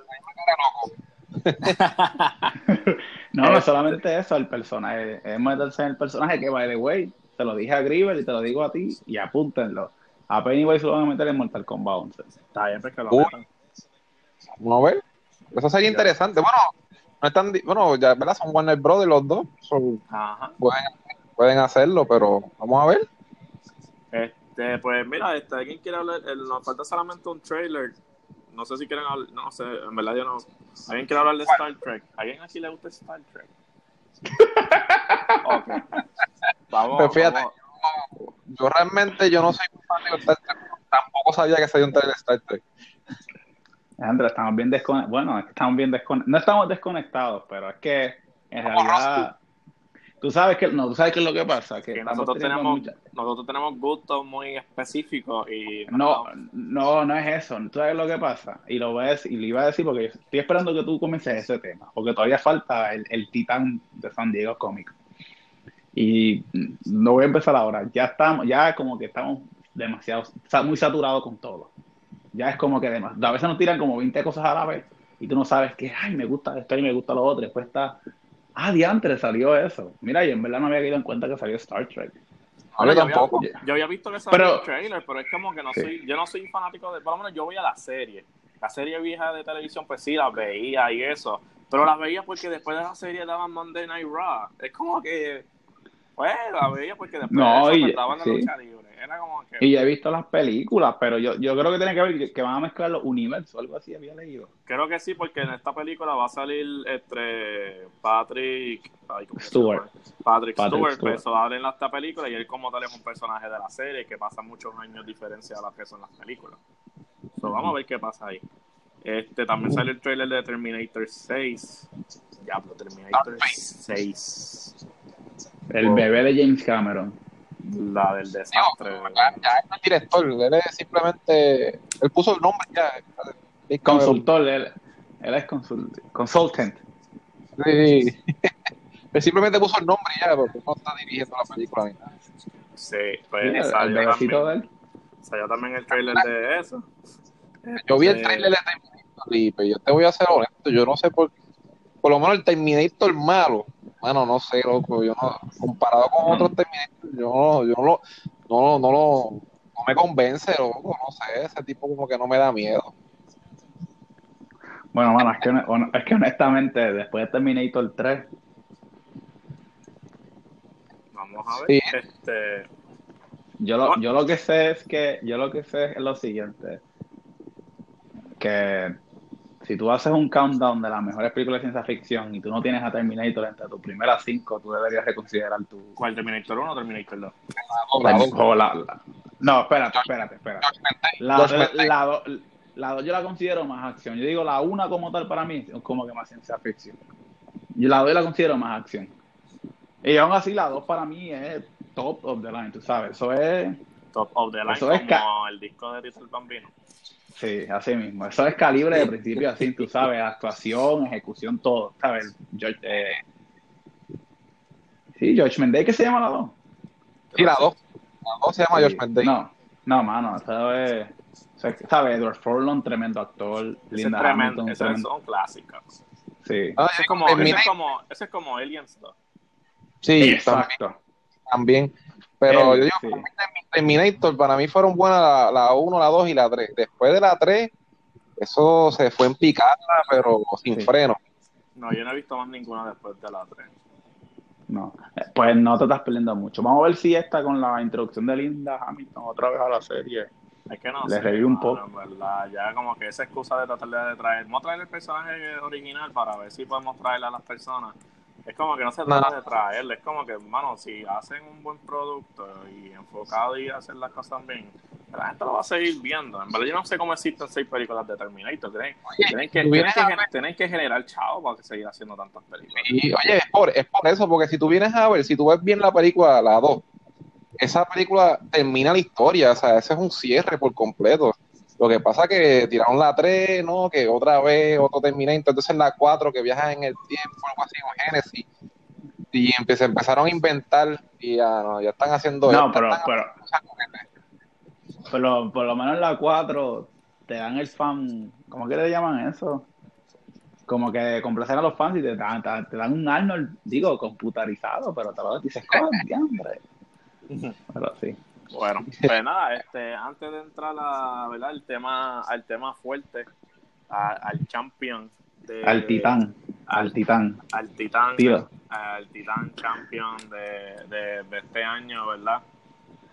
no, no solamente eso, el personaje, es meterse en el personaje que, by the way, te lo dije a Griever y te lo digo a ti y apúntenlo. A Pennywise lo van a meter en Mortal Kombat 11. Está bien, porque pues, lo metan. Vamos a ver. Eso sería interesante. Bueno, no están, bueno, ya, ¿verdad? Son Warner Brothers los dos. Pueden, pueden, hacerlo, pero vamos a ver. Este, pues mira, este, ¿alguien quiere hablar? nos falta solamente un trailer no sé si quieren hablar, no sé, en verdad yo no. ¿Alguien quiere hablar de Star Trek? ¿Alguien aquí le gusta Star Trek? ok. Vamos, Pero fíjate, Yo, realmente yo no soy fan de Star Trek, tampoco sabía que se un trailer de Star Trek. Alejandro, estamos bien desconectados. Bueno, estamos bien desconectados. No estamos desconectados, pero es que en realidad Tú sabes que no, tú sabes qué es lo que pasa, que, nosotros tenemos nosotros tenemos gustos muy específicos y no, no, no es eso. Tú sabes lo que pasa y lo voy a decir, y lo iba a decir porque estoy esperando que tú comiences ese tema, porque todavía falta el, el titán de San Diego cómic. Y no voy a empezar ahora. Ya estamos, ya como que estamos demasiado, muy saturados con todo. Ya es como que a veces nos tiran como 20 cosas a la vez y tú no sabes que, ay, me gusta esto y me gusta lo otro. Después está Ah, diantre, salió eso. Mira, yo en verdad no había caído en cuenta que salió Star Trek. yo, tampoco. Había, yo había visto que salió el trailer, pero es como que no soy, yo no soy fanático de, por lo menos yo voy a la serie. La serie vieja de televisión, pues sí, la veía y eso. Pero la veía porque después de la serie daban Monday Night Raw. Es como que, pues, la veía porque después no, de la lucha libre. Y he visto las películas, pero yo, yo creo que tiene que ver que, van a mezclar los universos, algo así había leído. Creo que sí, porque en esta película va a salir entre Patrick Stewart. Patrick, Stewart, pues, va a en esta película y él como tal es un personaje de la serie que pasa muchos años diferencia a las que son las películas. vamos a ver qué pasa ahí. Este, también sale el trailer de Terminator 6. Ya, pero Terminator 6. El bebé de James Cameron la del desastre. ya, no es director, él es simplemente, él puso el nombre ya. consultor, él, él es consult, consultant. Sí, él simplemente puso el nombre ya, porque no está dirigiendo la película Sí, pues salió, también, salió también el trailer de eso. Yo vi el este, trailer de Terminator, pero yo te voy a ser honesto, yo no sé por qué, por lo menos el Terminator malo bueno, no sé, loco, yo no, comparado con otros Terminator, yo, yo no, no, no, lo, no me convence, loco, no sé, ese tipo como que no me da miedo. Bueno, mano, es que, es que honestamente, después de Terminator 3, vamos a ver, este... Yo lo, yo lo que sé es que, yo lo que sé es lo siguiente, que si tú haces un countdown de las mejores películas de ciencia ficción y tú no tienes a Terminator entre tus primeras cinco, tú deberías reconsiderar tu... ¿Cuál, Terminator 1 o Terminator 2? no, espérate, espérate, espérate. La, la, la, 2 yo la considero más acción. Yo digo, la 1 como tal para mí es como que más ciencia ficción. Yo la 2 la considero más acción. Y aún así la 2 para mí es top of the line, tú sabes. Eso es... Top of the line eso como el disco de Rizal Bambino. Sí, así mismo. Eso es calibre de principio así, tú sabes, actuación, ejecución, todo, ¿sabes? George, eh... Sí, George Mendez, ¿qué se llama la 2? Sí, la 2. La 2 se llama George Mendez. No, No, mano, eso es. ¿Sabes? Edward Furlong, tremendo actor. Ese Linda es tremendo, Hamilton, tremendo- son clásicos. Sí. Ah, Ese es como, ese es como, ese es como Aliens 2. Sí, Exacto. también. Pero Él, yo digo, sí. Terminator, para mí fueron buenas la, la 1, la 2 y la 3. Después de la 3, eso se fue en picada, pero sin Sí. freno. No, yo no he visto más ninguna después de la 3. No. Pues no te estás perdiendo mucho. Vamos a ver si esta con la introducción de Linda Hamilton otra vez a la serie. Es que no Le sé, reí un poco. en verdad, ya como que esa excusa de tratar de traer, vamos a traer el personaje original para ver si podemos traerle a las personas. Es como que no se trata No. de traerle, es como que, mano, si hacen un buen producto y enfocado y hacen las cosas bien, la gente lo va a seguir viendo. En verdad, yo no sé cómo existen seis películas de Terminator. Tienen, tienen que, tienen que generar chavo para que seguir haciendo tantas películas. Y oye, es por, es por eso, porque si tú vienes a ver, si tú ves bien la película, la 2, esa película termina la historia, o sea, ese es un cierre por completo. Lo que pasa que tiraron la 3, ¿no? Que otra vez otro Terminator, entonces la 4 que viaja en el tiempo, algo así, un Genesis. Y empe- se empezaron a inventar y ya, no, ya están haciendo... No, ya pero, pero, pero por lo menos en la 4 te dan el fan. ¿Cómo que le llaman eso? Como que complacen a los fans y te dan, te, te dan un Arnold, digo, computarizado, pero te lo dices, hombre. Pero sí. Bueno, pues nada, este, antes de entrar a, ¿verdad? al tema, al tema fuerte, a- al champion de, Al titán, al titán. al titán, Tío. al titán champion de, de, de este año, ¿verdad?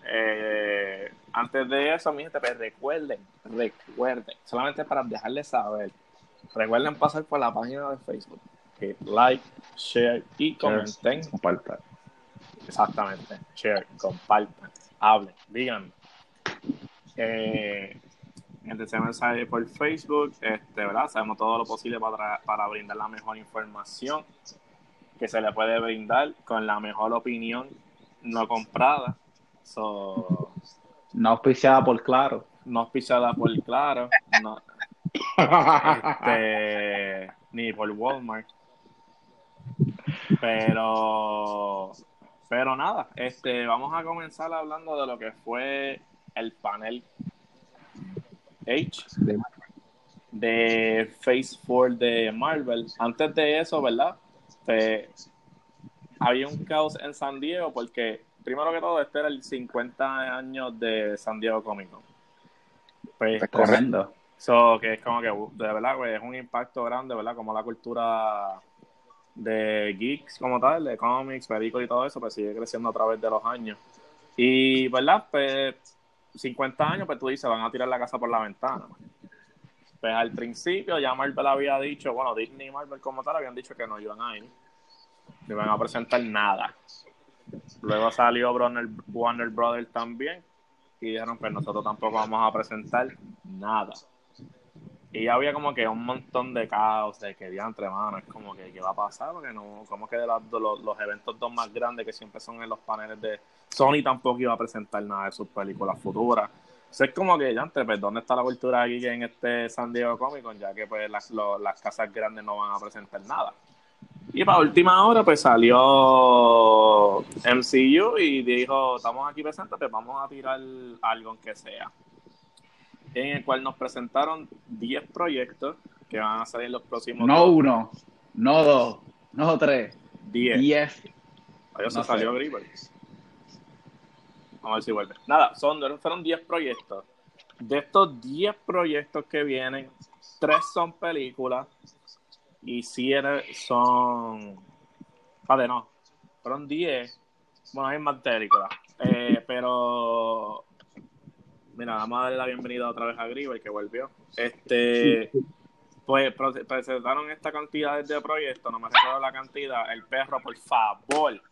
Eh, antes de eso, mi gente, pues recuerden, recuerden, solamente para dejarles saber, recuerden pasar por la página de Facebook, hit like, share y comenten. Comparta. Exactamente. Share, compartan, hablen, digan. Eh, ese mensaje por Facebook, este, ¿verdad? Sabemos todo lo posible para, para brindar la mejor información que se le puede brindar con la mejor opinión no comprada. So, No auspiciada por claro. no auspiciada por Claro, no, este, ni por Walmart. Pero, pero nada, este, vamos a comenzar hablando de lo que fue el panel H de- Phase 4 de Marvel. Antes de eso, ¿verdad? Pues, había un caos en San Diego porque, primero que todo, este era el 50 años de San Diego Comic Con. Pues, Es correcto. So, que es como que, de verdad, güey, es un impacto grande, ¿verdad? Como la cultura de geeks como tal, de cómics, películas y todo eso, pues sigue creciendo a través de los años. Y, ¿verdad? Pues 50 años, pues tú dices, van a tirar la casa por la ventana. Pues al principio ya Marvel había dicho, bueno, Disney y Marvel como tal habían dicho que no iban a ir, no iban a presentar nada. Luego salió Warner, Warner Brothers también y dijeron, pues nosotros tampoco vamos a presentar nada. Y ya había como que un montón de caos de que diantre, mano, es como que qué va a pasar, porque no, como que de los, los eventos dos más grandes que siempre son en los paneles de Sony tampoco iba a presentar nada de sus películas futuras. Sea, es como que, diantre, pues ¿dónde está la cultura aquí en este San Diego Comic Con? Ya que pues las, las casas grandes no van a presentar nada. Y para última hora, pues salió MCU y dijo, estamos aquí presentes, pues vamos a tirar algo aunque sea. En el cual nos presentaron 10 proyectos que van a salir en los próximos No dos- uno, no dos, no tres, 10. diez. Adiós, No se salió. Grieber. Vamos a ver si vuelve. Nada, son, fueron 10 proyectos. De estos 10 proyectos que vienen, 3 son películas y 7 son. Vale, no. Fueron 10. Bueno, hay más películas. Eh, pero. Mira, vamos a darle la bienvenida otra vez a Grieber que volvió. Este. Pues presentaron esta cantidad de proyectos, no me recuerdo la cantidad. El perro, por favor.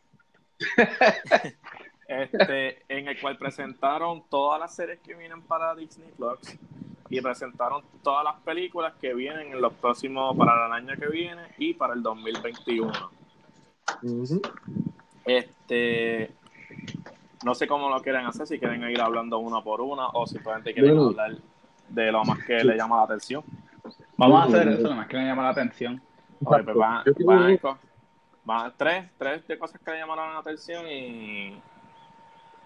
este, en el cual presentaron todas las series que vienen para Disney Plus y presentaron todas las películas que vienen en los próximos, para el año que viene y para el 2021. Ujú. Este, no sé cómo lo quieren hacer, si quieren ir hablando una por una o simplemente quieren Bueno. hablar de lo más que le llama la atención. Vamos a hacer eso, nada más que me llama la atención. Oye, pues van, van van a- tres, tres de cosas que le llamaron la atención y,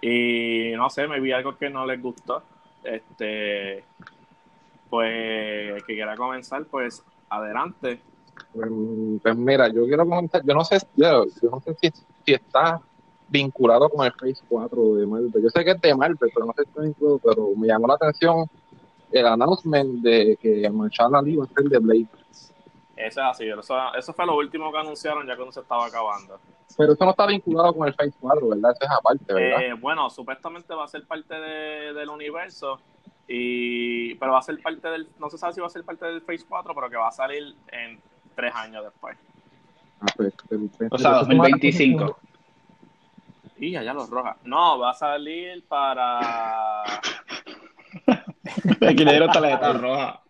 Y no sé, me vi algo que no les gustó. Este, pues, que quiera comenzar, pues adelante. Pues, pues mira, yo quiero comentar, yo no sé, yo, yo no sé si, si está vinculado con el Phase 4 de Marvel. Yo sé que es de Marvel, pero no sé si está vinculado, pero me llamó la atención el announcement de que Marshall Ali va a ser de Blade. Eso es así, eso, eso fue lo último que anunciaron ya cuando se estaba acabando. Pero eso no está vinculado con el Phase 4, ¿verdad? Eso es aparte, ¿verdad? Eh, bueno, supuestamente va a ser parte de- del universo, y pero va a ser parte del, no se sabe si va a ser parte del Phase 4, pero que va a salir en tres años después. Ah, pues, el- el- O sea, 2025. Y allá los rojas. No, va a salir para Aquí le dieron tarjeta roja.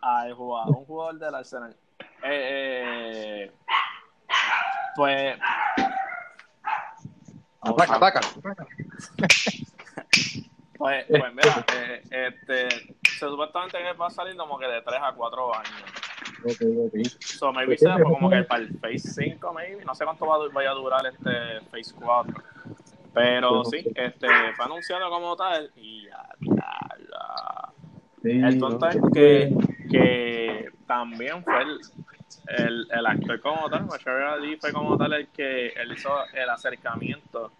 al jugador, un jugador del Arsenal. Eh, eh, pues Ataca, ataca. Pues, pues mira, eh, este, se supuestamente que va a salir como que de 3 a 4 años. Ok, ok. So, maybe sea como que para el Phase 5, maybe. No sé cuánto va, vaya a durar este Phase 4. Pero sí, este, fue anunciado como tal y ya, ya, ya. El tonto es que, que también fue el, el, el actor como tal, Mahershala Ali fue como tal el que él hizo el acercamiento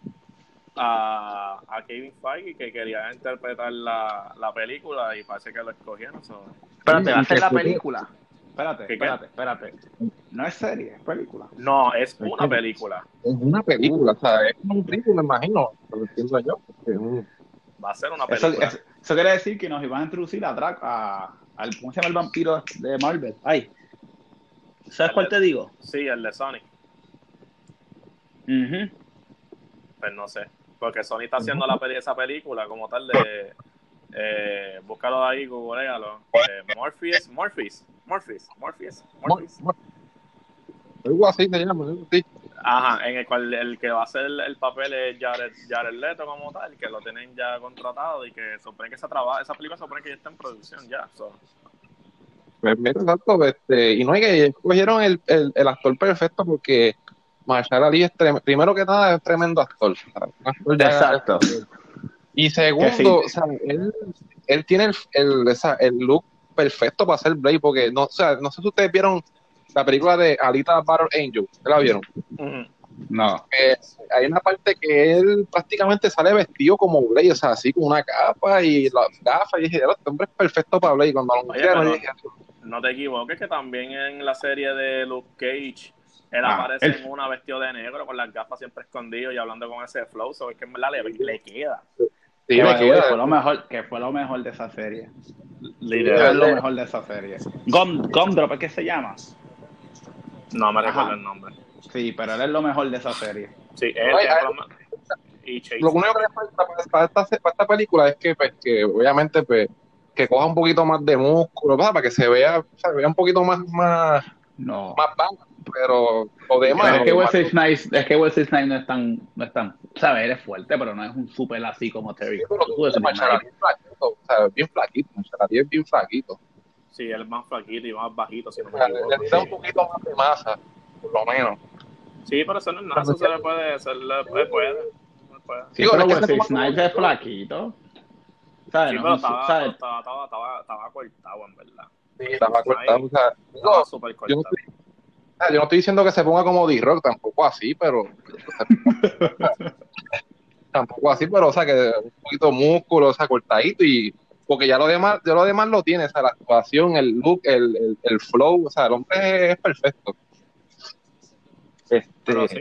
a, a Kevin Feige que quería interpretar la, la película y parece que lo escogieron. so. Espérate, Sí, va a la película. Espérate, ¿Qué, qué? espérate, espérate. No es serie, es película. No, es una película. Es una película, o sea, es un ritmo, me imagino. Lo entiendo yo. porque Va a ser una película. eso- eso quiere decir que nos iban a introducir a Drac, a, al, ¿cómo se llama el vampiro de Marvel? Ay. ¿Sabes cuál te digo? Sí, el de Sony. Ujú. Pues no sé. Porque Sony está haciendo la peli- esa película como tal de. Eh, búscalo ahí, googlealo. Eh, Morpheus, Morpheus, Morpheus, Morpheus, Morpheus. Algo así se llama, así. Ajá, en el cual el que va a hacer el papel es Jared, Jared Leto como tal, que lo tienen ya contratado y que supone que esa, traba, esa película supone que ya está en producción ya. so. Pues mira, exacto, este, y no hay que escogieron el, el, el actor perfecto porque Marshall Ali es trem- primero que nada es tremendo actor. ya- Exacto. Y segundo, sí. o sea, él, él tiene el, el, esa- el look perfecto para hacer Blade, porque no, o sea, no sé si ustedes vieron la película de Alita Battle Angel, ¿ustedes la vieron? Ujú. No. Eh, hay una parte que él prácticamente sale vestido como Blade, o sea, así con una capa y las gafas, y dije, "Ya, este hombre es perfecto para Blade, cuando lo Oye, pero- dije, No te equivoques que también en la serie de Luke Cage él Ah, aparece él- en una vestido de negro con las gafas siempre escondido y hablando con ese flow, so es que en verdad le, le queda. Sí, Que, queda. fue lo mejor, que fue lo mejor de esa serie. Literal. Es lo mejor de esa serie. Gum, Gumdrop, ¿es que se llama? No me recuerdo el nombre. Sí, pero él es lo mejor de esa serie. Sí, él, Ay, él- y Chase. Lo único que le falta para, para esta, para esta película es que, pues, que obviamente, pues, que coja un poquito más de músculo, ¿verdad? para que se vea, o sea, vea un poquito más, más, No. más bajo, pero lo demás. Pero es que Wesley Snipes, es que Wesley Snipes no es tan, no es tan, sabes, eres fuerte, pero no es un super así como Terry. Sí, pero tú, es flaquito, o sea, bien flaquito, Marshall Ali es bien flaquito. Sí, él es más flaquito y más bajito, si no me le, equivoco. le necesita un poquito más de masa, por lo menos. Sí, pero eso no es nada, eso se le puede, se le puede, puede. Sí, pero es Wesley Snipes es flaquito. ¿Sabes? Sí, No pero es estaba, ¿sabes? estaba, estaba, estaba, estaba cortado, en verdad. Sí, estaba cortado, o sea, yo no, cortado. estoy, sea, yo no estoy diciendo que se ponga como D-Rock, tampoco así, pero. tampoco así, pero, o sea, que un poquito de músculo, o sea, cortadito y. Porque ya lo demás, ya lo demás lo tiene, o sea, la actuación, el look, el, el, el flow, o sea, el hombre es perfecto. Este, Pero sí.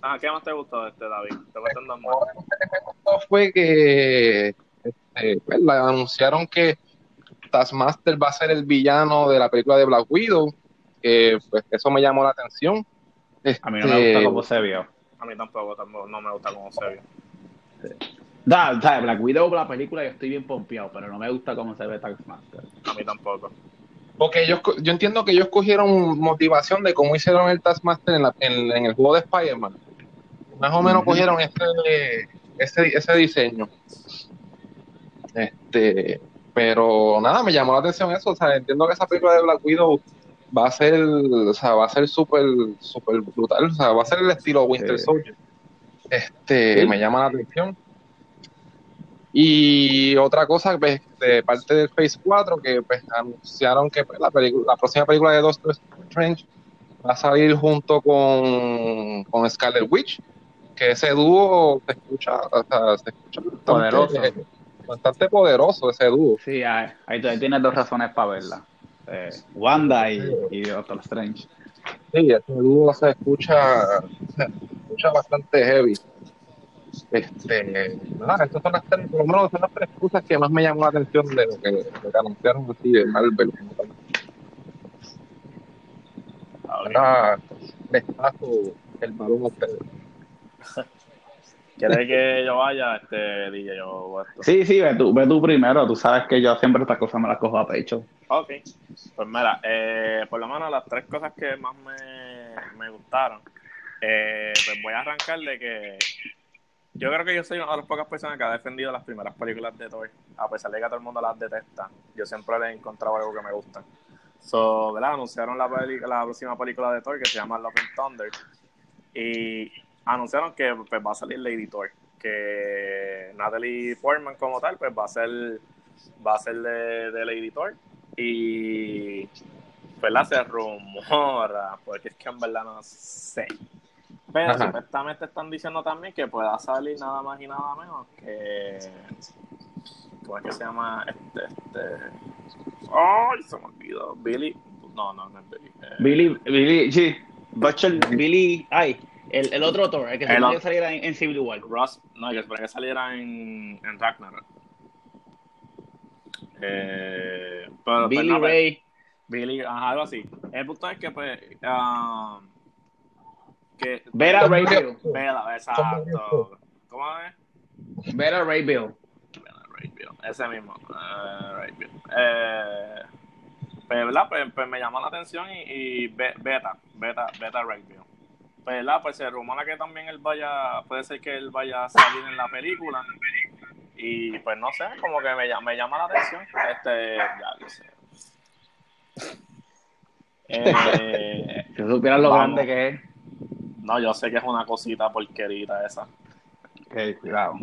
Ah, ¿qué más te gustó de este, David? Te dos más. Lo que me gustó fue que este, pues, la- anunciaron que Taskmaster va a ser el villano de la película de Black Widow, que pues eso me llamó la atención. A mí no me Este, gusta cómo se vio. A mí tampoco, tampoco no me gusta cómo se ve. Da, ¿sabes? Black Widow, la película, yo estoy bien pompeado, pero no me gusta cómo se ve Taskmaster. A mí tampoco. Porque ellos, yo entiendo que ellos cogieron motivación de cómo hicieron el Taskmaster en, la- en- en el juego de Spider-Man. Más o menos cogieron ese, ese, ese diseño. Este, pero nada, me llamó la atención eso. O sea, entiendo que esa película de Black Widow va a ser, o sea, va a ser súper, súper brutal. O sea, va a ser el estilo Winter Sí. Soldier. Este, Sí. me llama la atención. Y otra cosa, pues, de parte del Phase 4, que pues, anunciaron que pues, la, película, la próxima película de Doctor Strange va a salir junto con, con Scarlet Witch, que ese dúo se escucha, o sea, se escucha bastante Poderoso. bastante poderoso ese dúo. Sí, ahí, ahí tienes dos razones para verla. Eh, Wanda y, y Doctor Strange. Sí, ese dúo se escucha, se escucha bastante heavy. Este, nada, estas son las tres, por lo menos son las tres cosas que más me llamó la atención de lo que, lo que anunciaron así de Marvel. Ahora les paso el balón a ustedes. ¿Quieres que yo vaya? Este, DJ, yo esto. Sí, sí, ve tú, ve tú primero. Tú sabes que yo siempre estas cosas me las cojo a pecho. Ok, pues mira, eh, por lo menos las tres cosas que más me, me gustaron, eh, pues voy a arrancar de que yo creo que yo soy una de las pocas personas que ha defendido las primeras películas de Thor, a pesar de que todo el mundo las detesta, yo siempre les he encontrado algo que me gusta. So, ¿verdad? Anunciaron la, la próxima película de Thor que se llama Love and Thunder y anunciaron que pues, va a salir Lady Thor, que Natalie Portman como tal pues va a ser va a ser de, de Lady Thor y ¿verdad? se rumora porque es que en verdad no sé pero Ajá. supuestamente están diciendo también que pueda salir nada más y nada menos que ¿cómo es que se llama? este, este... ¡ay! se me olvidó Billy no, no, no es Billy Eh, Billy, Billy, sí. Butcher, Billy, ay, el, el otro Thor, el que se El supone que saliera en, en Civil War. Ross, no, que espera que saliera en, en Ragnarok. Eh, pero, Billy pues, no, pues, Ray, Billy, ajá, algo así. El punto es que, pues, ah, que Vera Ray Bill, Vela, exacto. ¿Cómo es? Vera Ray Bill. Vela, Ray Bill, ese mismo. eh, Ray Bill. Eh, pues, ¿verdad? Pues, pues me llamó la atención y, y Be- Beta, Beta, Beta Ray Bill. Pues, ¿verdad? Pues se rumora que también él vaya, puede ser que él vaya a salir en la película. Y pues no sé, como que me, llama- me llama la atención. Este, ya lo sé. Eh, Si supieras lo Vamos. grande que es. no, yo sé que es una cosita porquerita esa. Ok, cuidado.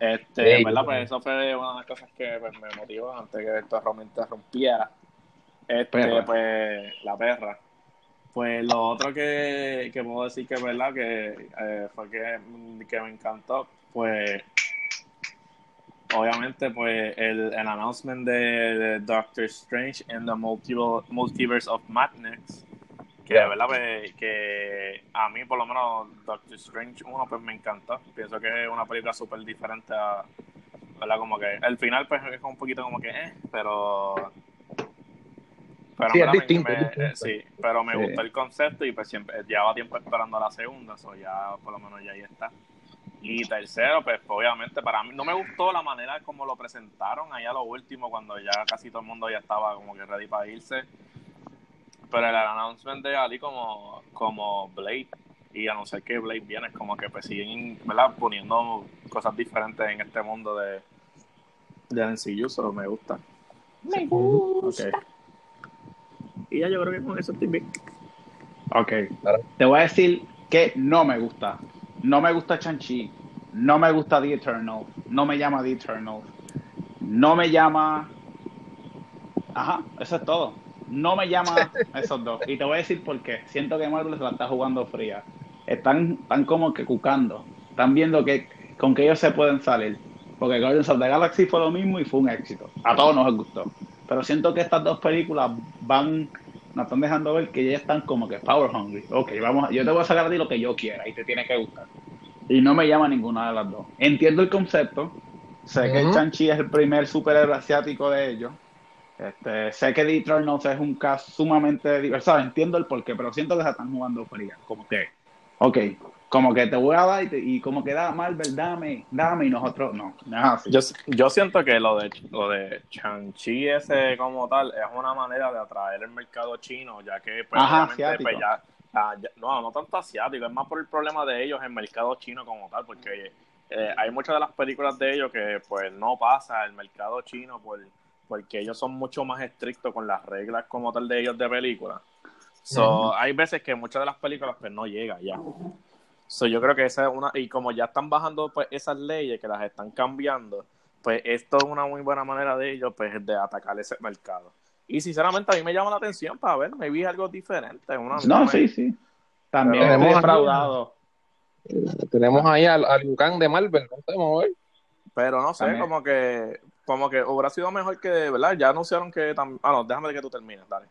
Este, Sí, ¿verdad? yo Pues eso fue una de las cosas que pues, me motivó antes que esto me interrumpiera. Este, Perra. pues, la perra. Pues lo otro que, que puedo decir que es verdad que eh, fue que, que me encantó, pues obviamente pues el, el announcement de, de Doctor Strange in the Multiple, Multiverse of Madness que de verdad pues, que a mí por lo menos Doctor Strange 1 pues me encantó. Pienso que es una película súper diferente a verdad como que el final pues es un poquito como que eh, pero pero Sí, es distinto, me- es distinto. eh, sí pero me Sí. gustó el concepto y pues siempre llevaba tiempo esperando la segunda o ya por lo menos ya ahí está y tercero, pues obviamente para mí no me gustó la manera como lo presentaron allá lo último, cuando ya casi todo el mundo ya estaba como que ready para irse. Pero el announcement de Ali como, como Blade, y a no ser que Blade viene, es como que pues siguen ¿verdad? poniendo cosas diferentes en este mundo de, de MCU, eso me gusta. Me gusta. Y ya yo creo que con eso estoy bien. Ok. Claro. Te voy a decir que no me gusta. No me gusta Chanchi. No me gusta The Eternal. No me llama The Eternal. No me llama. Ajá, eso es todo. No me llama esos dos. Y te voy a decir por qué. Siento que Marvel se la está jugando fría. Están, están como que cucando. Están viendo que con que ellos se pueden salir. Porque Guardians of the Galaxy fue lo mismo y fue un éxito. A todos nos gustó. Pero siento que estas dos películas van nos están dejando ver que ya están como que power hungry. Ok, vamos, yo te voy a sacar a ti lo que yo quiera y te tiene que gustar. Y no me llama ninguna de las dos. Entiendo el concepto. Sé que Ujú. Chanchi es el primer superhéroe asiático de ellos. Este, sé que The Eternals es un caso sumamente diverso. Entiendo el porqué, pero siento que se están jugando fría. Como que, ok, como que te voy a dar y, te- y como que da Marvel, dame, dame y nosotros no. No así. Yo, yo siento que lo de lo de Chanchi ese como tal es una manera de atraer el mercado chino, ya que pues, Ajá, pues, ya, ya- no, no tanto asiático, es más por el problema de ellos el mercado chino como tal, porque eh, hay muchas de las películas de ellos que pues no pasa el mercado chino por, porque ellos son mucho más estrictos con las reglas como tal de ellos de película. So, Hay veces que muchas de las películas pues no llega ya. So, yo creo que esa es una, y como ya están bajando pues esas leyes que las están cambiando, pues esto es una muy buena manera de ellos, pues, de atacar ese mercado. Y sinceramente a mí me llama la atención para ver, me vi algo diferente. Una, no, sí, sí. También tenemos defraudado. Tenemos ahí al, al Lucan de Marvel, no sabemos ver. Pero no sé, También. como que como que hubiera sido mejor que, ¿verdad? Ya anunciaron que... tam- Ah, no, déjame que tú termines, dale.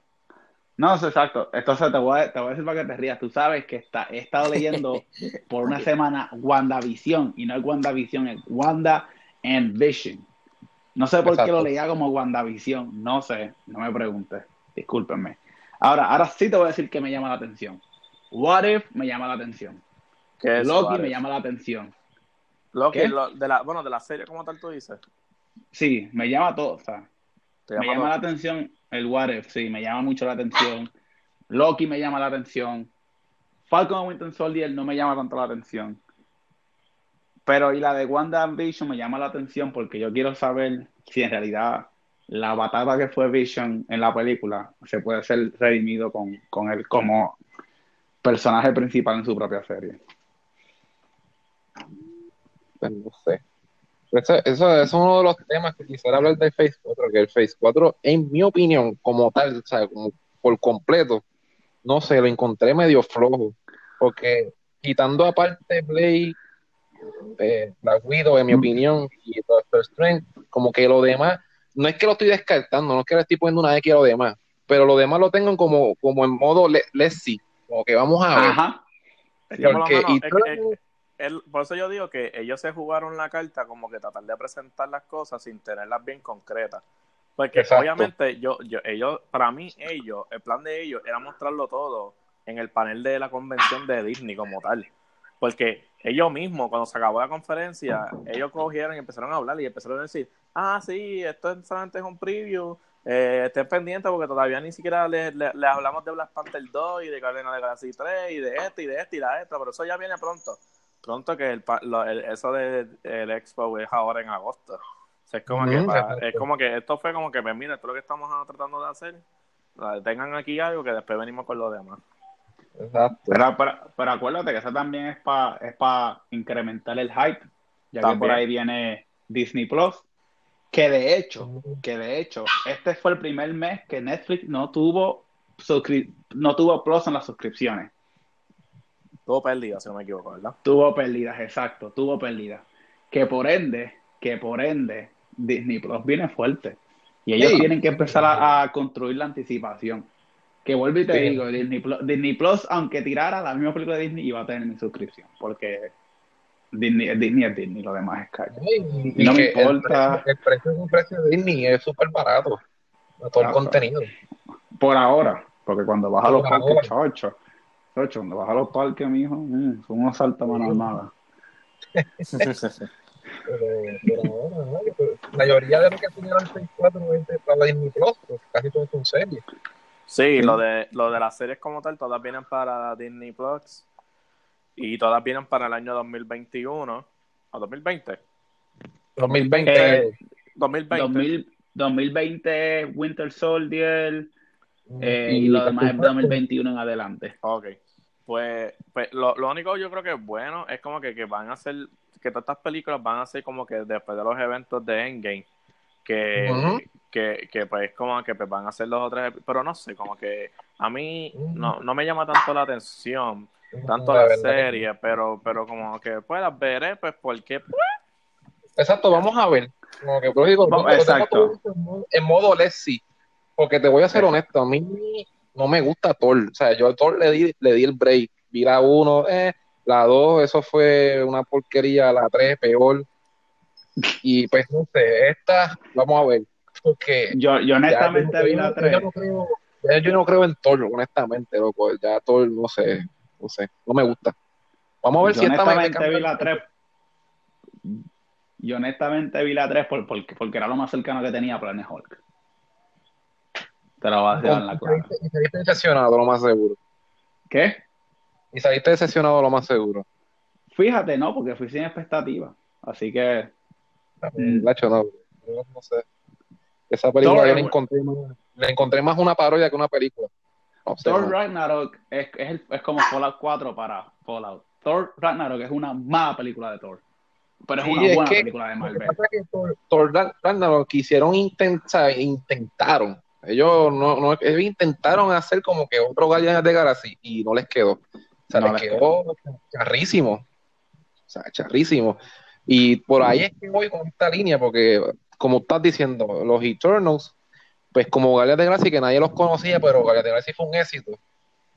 No, exacto. Entonces te voy, a, te voy a decir para que te rías. Tú sabes que está, he estado leyendo por una semana WandaVision y no es WandaVision, es Wanda and Vision. No sé por qué lo leía como WandaVision. No sé, no me preguntes. Discúlpenme. Ahora, ahora sí te voy a decir que me llama la atención. What If me llama la atención. Que es Loki me llama la atención. Loki, ¿Qué? lo- de la, bueno, de la serie como tal tú dices. Sí, me llama todo. O sea, me llama la atención el What sí, me llama mucho la atención. Loki me llama la atención. Falcon and Winter Soldier no me llama tanto la atención. Pero y la de Wanda Vision me llama la atención porque yo quiero saber si en realidad la batalla que fue Vision en la película se puede ser redimido con, con él como personaje principal en su propia serie. No sé. Eso, eso, eso es uno de los temas que quisiera hablar del Phase 4, que el Phase 4, en mi opinión, como tal, o sea, como por completo, no sé, lo encontré medio flojo, porque quitando aparte Blade, eh, Black Widow, en mi opinión, y Doctor Strange, como que lo demás, no es que lo estoy descartando, no es que le estoy poniendo una X a lo demás, pero lo demás lo tengo como, como en modo le- let's see, como que vamos a ver. Ajá. Es que por lo Porque- menos, y todo- es- el- por eso yo digo que ellos se jugaron la carta como que tratar de presentar las cosas sin tenerlas bien concretas. Porque Exacto. obviamente yo, yo, ellos, para mí, ellos, el plan de ellos era mostrarlo todo en el panel de la convención de Disney como tal. Porque ellos mismos, cuando se acabó la conferencia, ellos cogieron y empezaron a hablar y empezaron a decir, ah, sí, esto es- solamente es un preview, eh, estén pendientes porque todavía ni siquiera les le, le hablamos de Black Panther 2 y de Guardians of the Galaxy 3 y de este y de este y de esto, pero eso ya viene pronto. Pronto que el, pa- lo- el- eso de el expo es ahora en agosto. O sea, es como que es como que esto fue como que pues, mira, esto es lo que estamos ah, tratando de hacer. Ah, Tengan aquí algo que después venimos con lo demás. Exacto. Pero, pero, pero acuérdate que eso también es para es pa incrementar el hype, ya que por ahí viene Disney Plus, que de hecho, que de hecho, este fue el primer mes que Netflix no tuvo suscri- no tuvo Plus en las suscripciones. Todo perdido, si no me equivoco, ¿verdad? Tuvo pérdidas, exacto, tuvo pérdidas. Que por ende, que por ende, Disney Plus viene fuerte. Y ellos Sí. tienen que empezar a, a construir la anticipación. Que vuelvo y te Sí. digo, Disney Plus, Disney Plus, aunque tirara la misma película de Disney, iba a tener mi suscripción. Porque Disney, Disney es Disney, lo demás es calle. Y, No me que el importa. precio- El, precio es un precio de Disney, es súper barato. Todo el contenido. Por ahora, porque cuando vas a los parques, chocho, chocho, cuando vas a los parques, mijo, mm, son unos saltos mano armada. Pero, pero ahora, ¿no? la mayoría de lo que tuvieron el 64 es de- para la Disney Plus, porque casi todo son series. Sí, lo de, lo de las series como tal, todas vienen para Disney Plus y todas vienen para el año 2021 o 2020. 2020. Eh, 2020. 2000 2020 Winter Soldier eh, y, y lo demás es Captain Falcon. 2021 en adelante. Ok. Pues, pues lo, lo único yo creo que es bueno es como que, que van a ser, que todas estas películas van a ser como que después de los eventos de Endgame, que, Ujú. que, que pues como que pues, van a ser los otros, pero no sé, como que a mí no, no me llama tanto la atención, tanto La la, verdad que serie, pero, pero como que pues las veré, pues porque pues, Exacto, vamos a ver. Como que, pero digo, exacto. en modo- En modo let's see. Porque te voy a ser Sí. honesto, a mí no me gusta Thor. O sea, yo a Thor le di, le di el break. Vi la 1, eh, la 2, eso fue una porquería, la 3, peor. Y pues no sé, esta, vamos a ver. Porque Yo, yo honestamente vi la no- 3. Yo no creo, yo no creo en Thor, honestamente, loco. Ya Thor, no sé, no sé, no me gusta. Vamos a ver Yo si esta me- me honestamente cambia vi la 3. Yo honestamente vi la 3 por, porque, porque era lo más cercano que tenía a Planet Hulk. Te lo voy a en la saliste- y saliste decepcionado, lo más seguro. ¿Qué? Y saliste decepcionado, lo más seguro. Fíjate, no, porque fui sin expectativa. Así que Mm. Nacho, no, no sé. Esa película Thor- yo le encontré, más, le encontré más una parodia que una película. No sé, Thor. Ragnarok es, es, el- es como Fallout 4 para Fallout. Thor Ragnarok es una mala película de Thor. pero es Sí, una es buena que- película de Marvel. que Thor- Thor Ragnarok quisieron intentar, intentaron. Ellos no, no, ellos intentaron hacer como que otro Guardianes de Galaxy y no les quedó. O sea, No les les quedó charrísimo. O sea, charrísimo. Y por ahí es que voy con esta línea, porque como estás diciendo, los Eternals, pues como Guardianes de Galaxy, que nadie los conocía, pero Guardianes de Galaxy fue un éxito.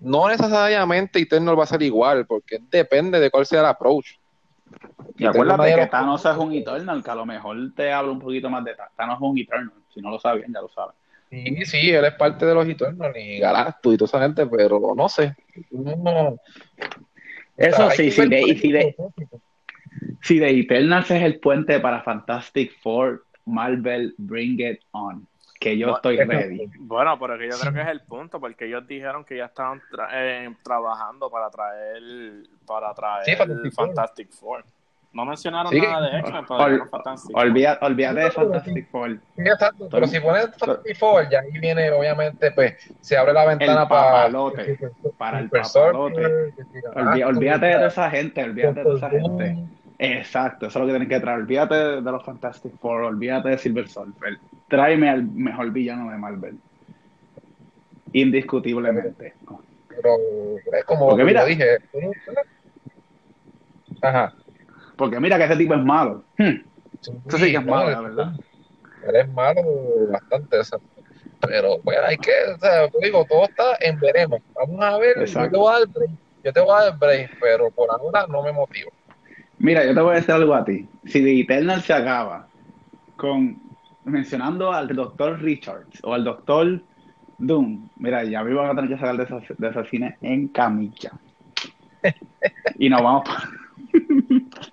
No necesariamente Eternal va a ser igual, porque depende de cuál sea el approach. Y acuérdate que Thanos es un. Eternal, que a lo mejor te hablo un poquito más de. Thanos es un Eternal. Si no lo sabían, ya lo saben. Sí, sí, él es parte de los Eternals y Galactus y toda esa gente, pero no sé. No, Eso hay sí, que si de, y es si el de, si de Eternals es el puente para Fantastic Four, Marvel, bring it on. Que yo Bueno, estoy ready. Bueno, pero que yo creo que es el punto, porque ellos dijeron que ya estaban tra- eh, trabajando para traer para traer Sí, Fantastic Four. Fantastic Four. No mencionaron Sí. nada de X-Men, pero Ol- Fantastic Four. Olvida- olvídate de Fantastic Four. Sí, exacto, pero si pones Fantastic Four, ya ahí viene, obviamente, pues, se abre la ventana El para papalote, para el papalote. Olví- olvídate de toda esa gente, olvídate de toda esa gente. Exacto, eso es lo que tienes que traer. Olvídate de, de los Fantastic Four, olvídate de Silver Surfer. Tráeme al mejor villano de Marvel. Indiscutiblemente. Pero es como Porque lo mira- dije. Ajá. Porque mira que ese tipo es malo. Hmm, Eso sí que es no, malo, la verdad. Él es malo bastante, o sea, pero pues hay que, o sea, digo, todo está en veremos. Vamos a ver, yo te voy a dar break, yo te voy a dar break, pero por ahora no me motivo. Mira, yo te voy a decir algo a ti. Si The Eternal se acaba con mencionando al doctor Richards o al doctor Doom, mira, ya me van a tener que sacar de ese, de ese cine en camilla. Y nos vamos pa-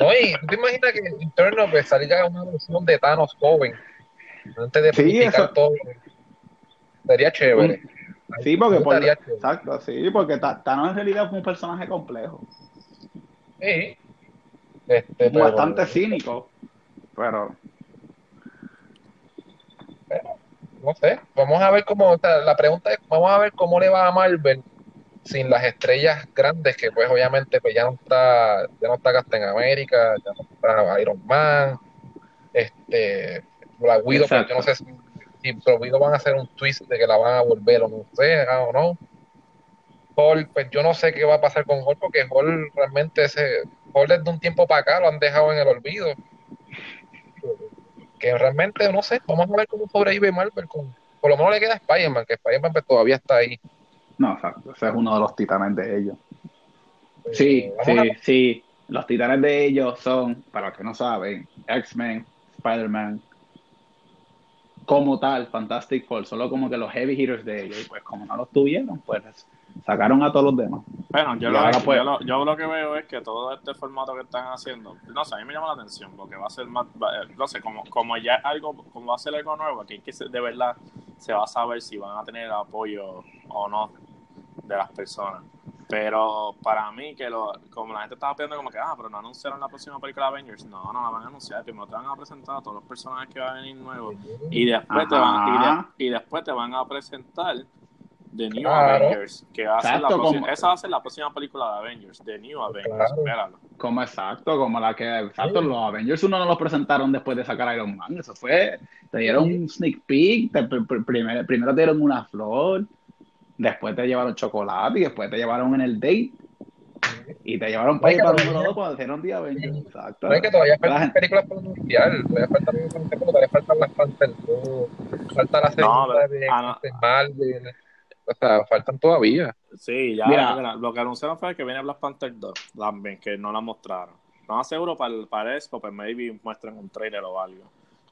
No, y ¿tú te imaginas que Interno pues salga una versión de Thanos joven antes de Sí, eso- todo? Sería chévere. Sí, porque por, Estaría chévere. exacto, sí, porque Thanos en realidad fue un personaje complejo, Sí. Este, pero- bastante cínico, pero no sé, vamos a ver cómo, o sea, la pregunta es, vamos a ver cómo le va a Marvel sin las estrellas grandes que pues obviamente pues ya no está, ya no está Captain América, ya no está Iron Man, este, Black Widow, pues, Exacto. yo no sé si, si Black Widow van a hacer un twist de que la van a volver o no sé, ah, o no. Hulk, pues yo no sé qué va a pasar con Hulk porque Hulk realmente ese, Hulk desde un tiempo para acá lo han dejado en el olvido que realmente no sé, vamos a ver cómo sobrevive Marvel con, por lo menos le queda Spider-Man, que Spider-Man pues, todavía está ahí. No, exacto, ese es uno de los titanes de ellos. Sí, Eh, vamos sí, sí, los titanes de ellos son, para los que no saben, X-Men, Spider-Man, como tal, Fantastic Four, solo como que los heavy hitters de ellos, y pues como no los tuvieron, pues sacaron a todos los demás. Bueno, yo lo, ahora, pues- yo, lo, yo lo que veo es que todo este formato que están haciendo, no sé, a mí me llama la atención porque va a ser más, va- eh, no sé, como, como ya algo, como va a ser algo nuevo, aquí que se- de verdad se va a saber si van a tener apoyo o no de las personas. Pero para mí, que lo, como la gente estaba pidiendo como que, ah, pero no anunciaron la próxima película de Avengers, no, no la van a anunciar, primero te van a presentar a todos los personajes que van a venir nuevos y después, te van, y, Ajá. de- y después te van a presentar The New Claro. Avengers, que va a ser la como- esa va a ser la próxima película de Avengers, The New Avengers, Claro. espéralo. Como exacto, como la que, exacto, Sí. los Avengers uno no los presentaron después de sacar Iron Man, eso fue, te dieron un sneak peek, te- pr- pr- primero, primero te dieron una flor, después te llevaron chocolate y después te llevaron en el date y te llevaron para, para pero- número dos cuando hicieron The Avengers, exacto. No es que todavía faltan gente- películas por anunciar, todavía faltan películas, pero todavía faltan las Panther 2, falta la segunda pero- de ah, no. Captain Marvel, o sea, faltan todavía. Sí, ya Mira. mira, lo que anunciaron fue que viene Black Panther 2 también, que no la mostraron. No más seguro para, el- para Expo, pues maybe muestren un trailer o algo.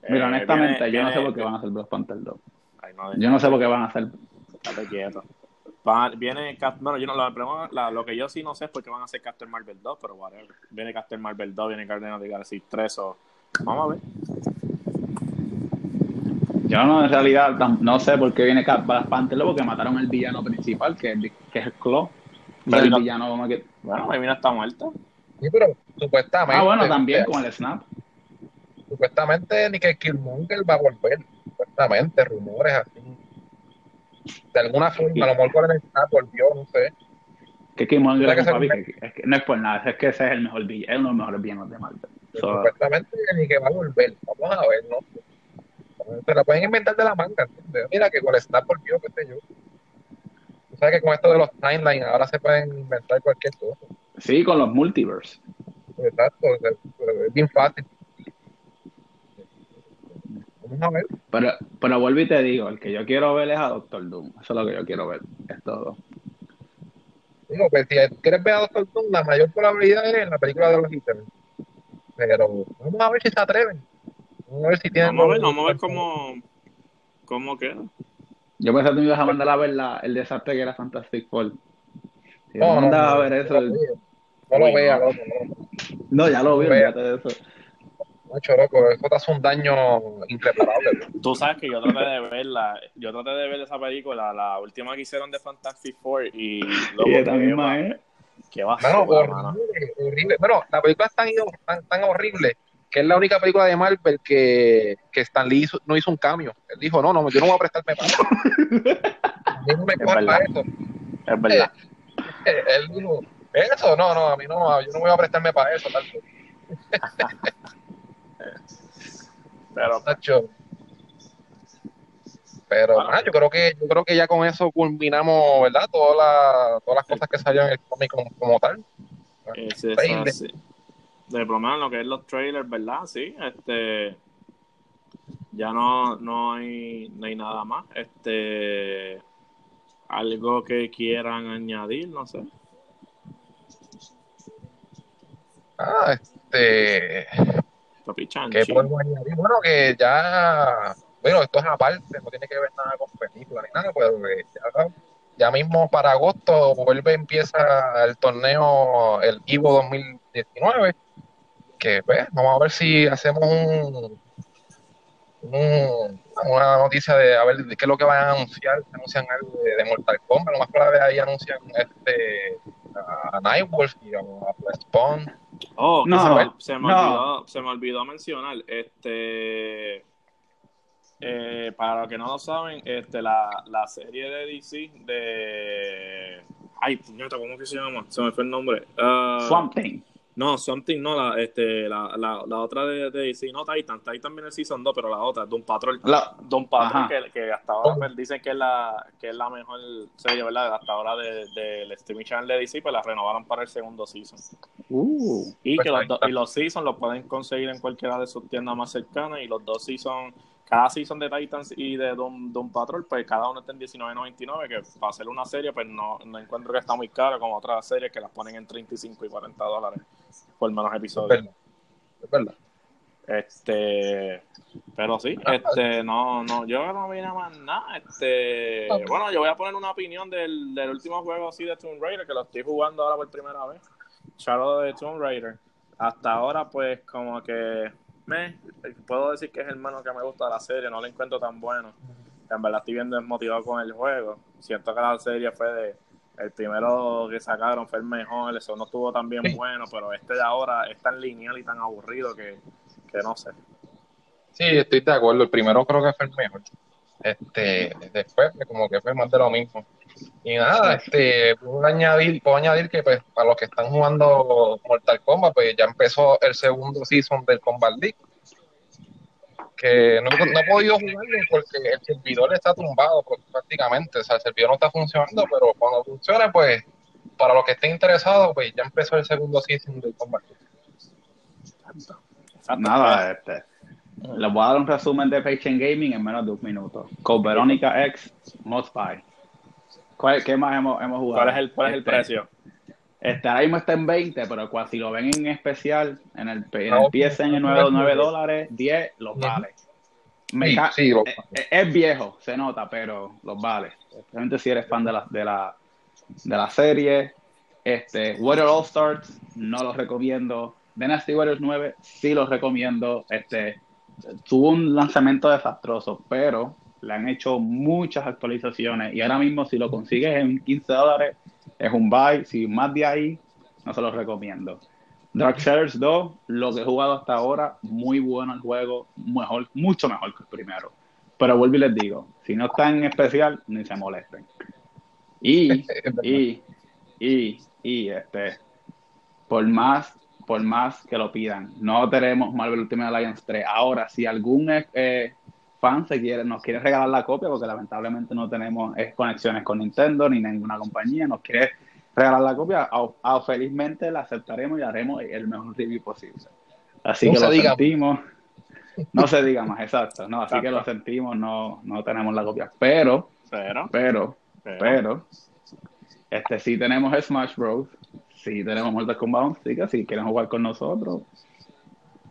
Mira, Eh, honestamente, viene- yo no sé por qué van a hacer Black Panther 2. Ay, no, Yo no sé por qué van a hacer. Estate quieto. Va- viene, bueno, yo no, la, pregunta- la- lo que yo sí no sé es por qué van a hacer Captain Marvel 2, pero whatever. Viene Captain Marvel 2, viene Guardians of the Galaxy 3, o vamos a ver. Yo no, en realidad no sé por qué viene Cap- Black Panther 2 porque mataron al villano principal, que es, que es el Claw. Pero el no- villano como que... Bueno, no está muerto. Sí, pero supuestamente, Ah, bueno, también con el Snap. supuestamente ni que Killmonger va a volver, supuestamente, rumores así. De alguna forma, a lo mejor con el Snap volvió, no sé. Que Killmonger ¿Sabes es que papi que- es que no es por nada, es que ese es el mejor villano, es uno de los mejores villanos de Marvel. So, Supuestamente ni que va a volver. Vamos a ver, ¿no? Se la pueden inventar de la manga. ¿entiendes? Mira que con el Snap volvió, qué sé yo. Tú sabes que con esto de los timelines ahora se pueden inventar cualquier cosa. sí, con los multiverse. Exacto, es bien fácil. Vamos a ver. Pero, pero vuelvo y te digo, el que yo quiero ver es a Doctor Doom. Eso es lo que yo quiero ver. Es todo. Digo, pues si quieres ver a Doctor Doom, la mayor probabilidad es en la película de los Eternos. Pero vamos a ver si se atreven. Vamos a ver si tienen. Vamos a ver, vamos a ver cómo, cómo queda. Yo pensé que tú me ibas a mandar a ver la, el desastre que era Fantastic Four. Si No, no, a ver eso. No lo vea, no no. ya lo vi, olvídate de eso. Macho, loco, eso te hace un daño irreparable. bro. Tú sabes que yo traté de verla, yo traté de ver esa película, la última que hicieron de Fantastic Four y loco, Y esta misma es. qué basura, mano. horrible, horrible. Bueno, la película es tan, tan, tan horrible que es la única película de Marvel que, que Stan Lee hizo- no hizo un cambio. Él dijo, no, no, yo no voy a prestarme para eso. A mí no me Es cojan verdad. para eso. Es verdad. Él dijo, eso, no, no, a mí no, yo no voy a prestarme para eso. Tal. Pero Nacho. Pero Bueno. ah, yo creo que yo creo que ya con eso culminamos, ¿verdad? Todas las todas las cosas que salieron en el cómic como, como tal. es. De por lo menos lo que es los trailers, ¿verdad? Sí, este ya no, no hay no hay nada más. Este algo que quieran añadir, no sé. Ah, este Papi ¿Qué Chanchi. podemos añadir? Bueno, que ya, bueno, esto es aparte, no tiene que ver nada con películas ni nada, pero que ya, ya mismo para agosto vuelve, empieza el torneo, el Ivo 2019, que pues, vamos a ver si hacemos un, un- una noticia de a ver qué es lo que van a anunciar, si anuncian algo de, de Mortal Kombat, lo más probable ahí anuncian este a Nightwolf y a, a Spawn. Oh, No, se, me, se me no. olvidó, se me olvidó mencionar, este, eh, para los que no lo saben, este, la, la serie de DC de, ay, puñeta, ¿cómo que se llama? Se me fue el nombre. Ah, Swamp Thing. No, Something, no, la, este, la, la, la otra de, de DC, no Titan, Titan viene el Season 2, pero la otra, Doom Patrol. La- Doom Patrol, que, que hasta ahora pues, dicen que es la que es la mejor serie, ¿verdad? Hasta ahora del de, del streaming channel de DC, pues la renovaron para el segundo season. Uh, Y Pues que los, ahí do- y los seasons los pueden conseguir en cualquiera de sus tiendas más cercanas. Y los dos seasons, cada season de Titans y de Doom, Doom Patrol, pues cada uno está en $19.99. Que para hacer una serie, pues no, no encuentro que está muy caro como otras series que las ponen en 35 y 40 dólares por menos episodios. Es verdad. Este, pero sí, este, no, no, yo no vine a más nada. Este, bueno, yo voy a poner una opinión del, del último juego así de Tomb Raider, que lo estoy jugando ahora por primera vez. Shadow de Tomb Raider. Hasta ahora, pues, como que me puedo decir que es el menos que me gusta de la serie, no lo encuentro tan bueno. En verdad estoy bien desmotivado con el juego. Siento que la serie fue de. El primero que sacaron fue el mejor, eso no estuvo tan bien Sí. bueno, pero este de ahora es tan lineal y tan aburrido que, que no sé. Sí, estoy de acuerdo. El primero creo que fue el mejor. Este, después, como que fue más de lo mismo. Y nada, este, puedo añadir, puedo añadir que pues, para los que están jugando Mortal Kombat, pues ya empezó el segundo season del Combat League. Que no, no he podido jugarlo porque el servidor está tumbado prácticamente. O sea, el servidor no está funcionando, pero cuando funcione, pues, para los que estén interesados, pues ya empezó el segundo season del Combat League. Nada, este. Les voy a dar un resumen de Patient Gaming en menos de un minuto. Con Verónica X, Must Buy. ¿Cuál- ¿Qué más hemos, hemos jugado? ¿Cuál es el, cuál es el Este, precio? Este, ahora mismo está en 20, pero cua- si lo ven en especial, en el, en No, el PSN en 9, 9 dólares, 10 los vale. Me Sí, sí, lo- eh, eh, es viejo, se nota, pero los vale. Especialmente si eres fan de la, de la, de la serie. Este, Warrior All Stars, no los recomiendo. Dynasty Warriors 9, sí los recomiendo. Este, tuvo un lanzamiento desastroso, pero le han hecho muchas actualizaciones y ahora mismo si lo consigues en 15 dólares es un buy, si más de ahí no se los recomiendo. Darksiders 2, lo que he jugado hasta ahora, muy bueno el juego, mejor, mucho mejor que el primero. Pero vuelvo y les digo, si no está en especial, ni se molesten. Y, y, y y este por más por más que lo pidan, no tenemos Marvel Ultimate Alliance 3. Ahora, si algún eh, fan se quiere, nos quiere regalar la copia, porque lamentablemente no tenemos eh, conexiones con Nintendo ni ninguna compañía, nos quiere regalar la copia, a, felizmente la aceptaremos y haremos el mejor review posible. Así que lo sentimos. No se diga más, exacto. No, así que lo sentimos, no, no tenemos la copia. Pero, pero, pero, pero, este sí tenemos Smash Bros. Sí tenemos Mortal Kombat, así que si quieren jugar con nosotros,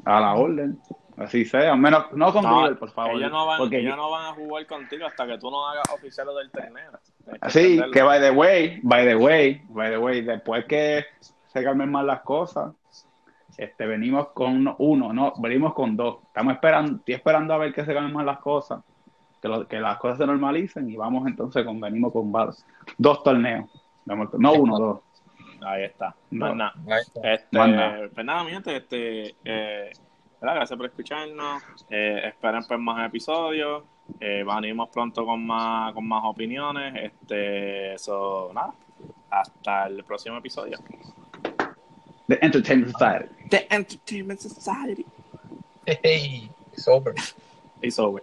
a la orden. Así sea, menos no con Google, por favor. Ellos no, van, porque ellos no van a jugar contigo hasta que tú no hagas oficial del torneo. Sí, que by the way, by the way, by the way, después que se calmen más las cosas, este, venimos con uno, no, venimos con dos. Estamos esperando, estoy esperando a ver que se calmen más las cosas, que, que las cosas se normalicen y vamos entonces con, venimos con dos torneos. No uno, dos. Ahí está. Pues nada. Este, pues nada, mi gente, este, eh, Gracias por escucharnos. Eh, esperen pues más episodios. Eh, venimos pronto con más, con más opiniones. Este, eso, nada. Hasta el próximo episodio. The Entertainment Society. The Entertainment Society. Hey, it's over. It's over.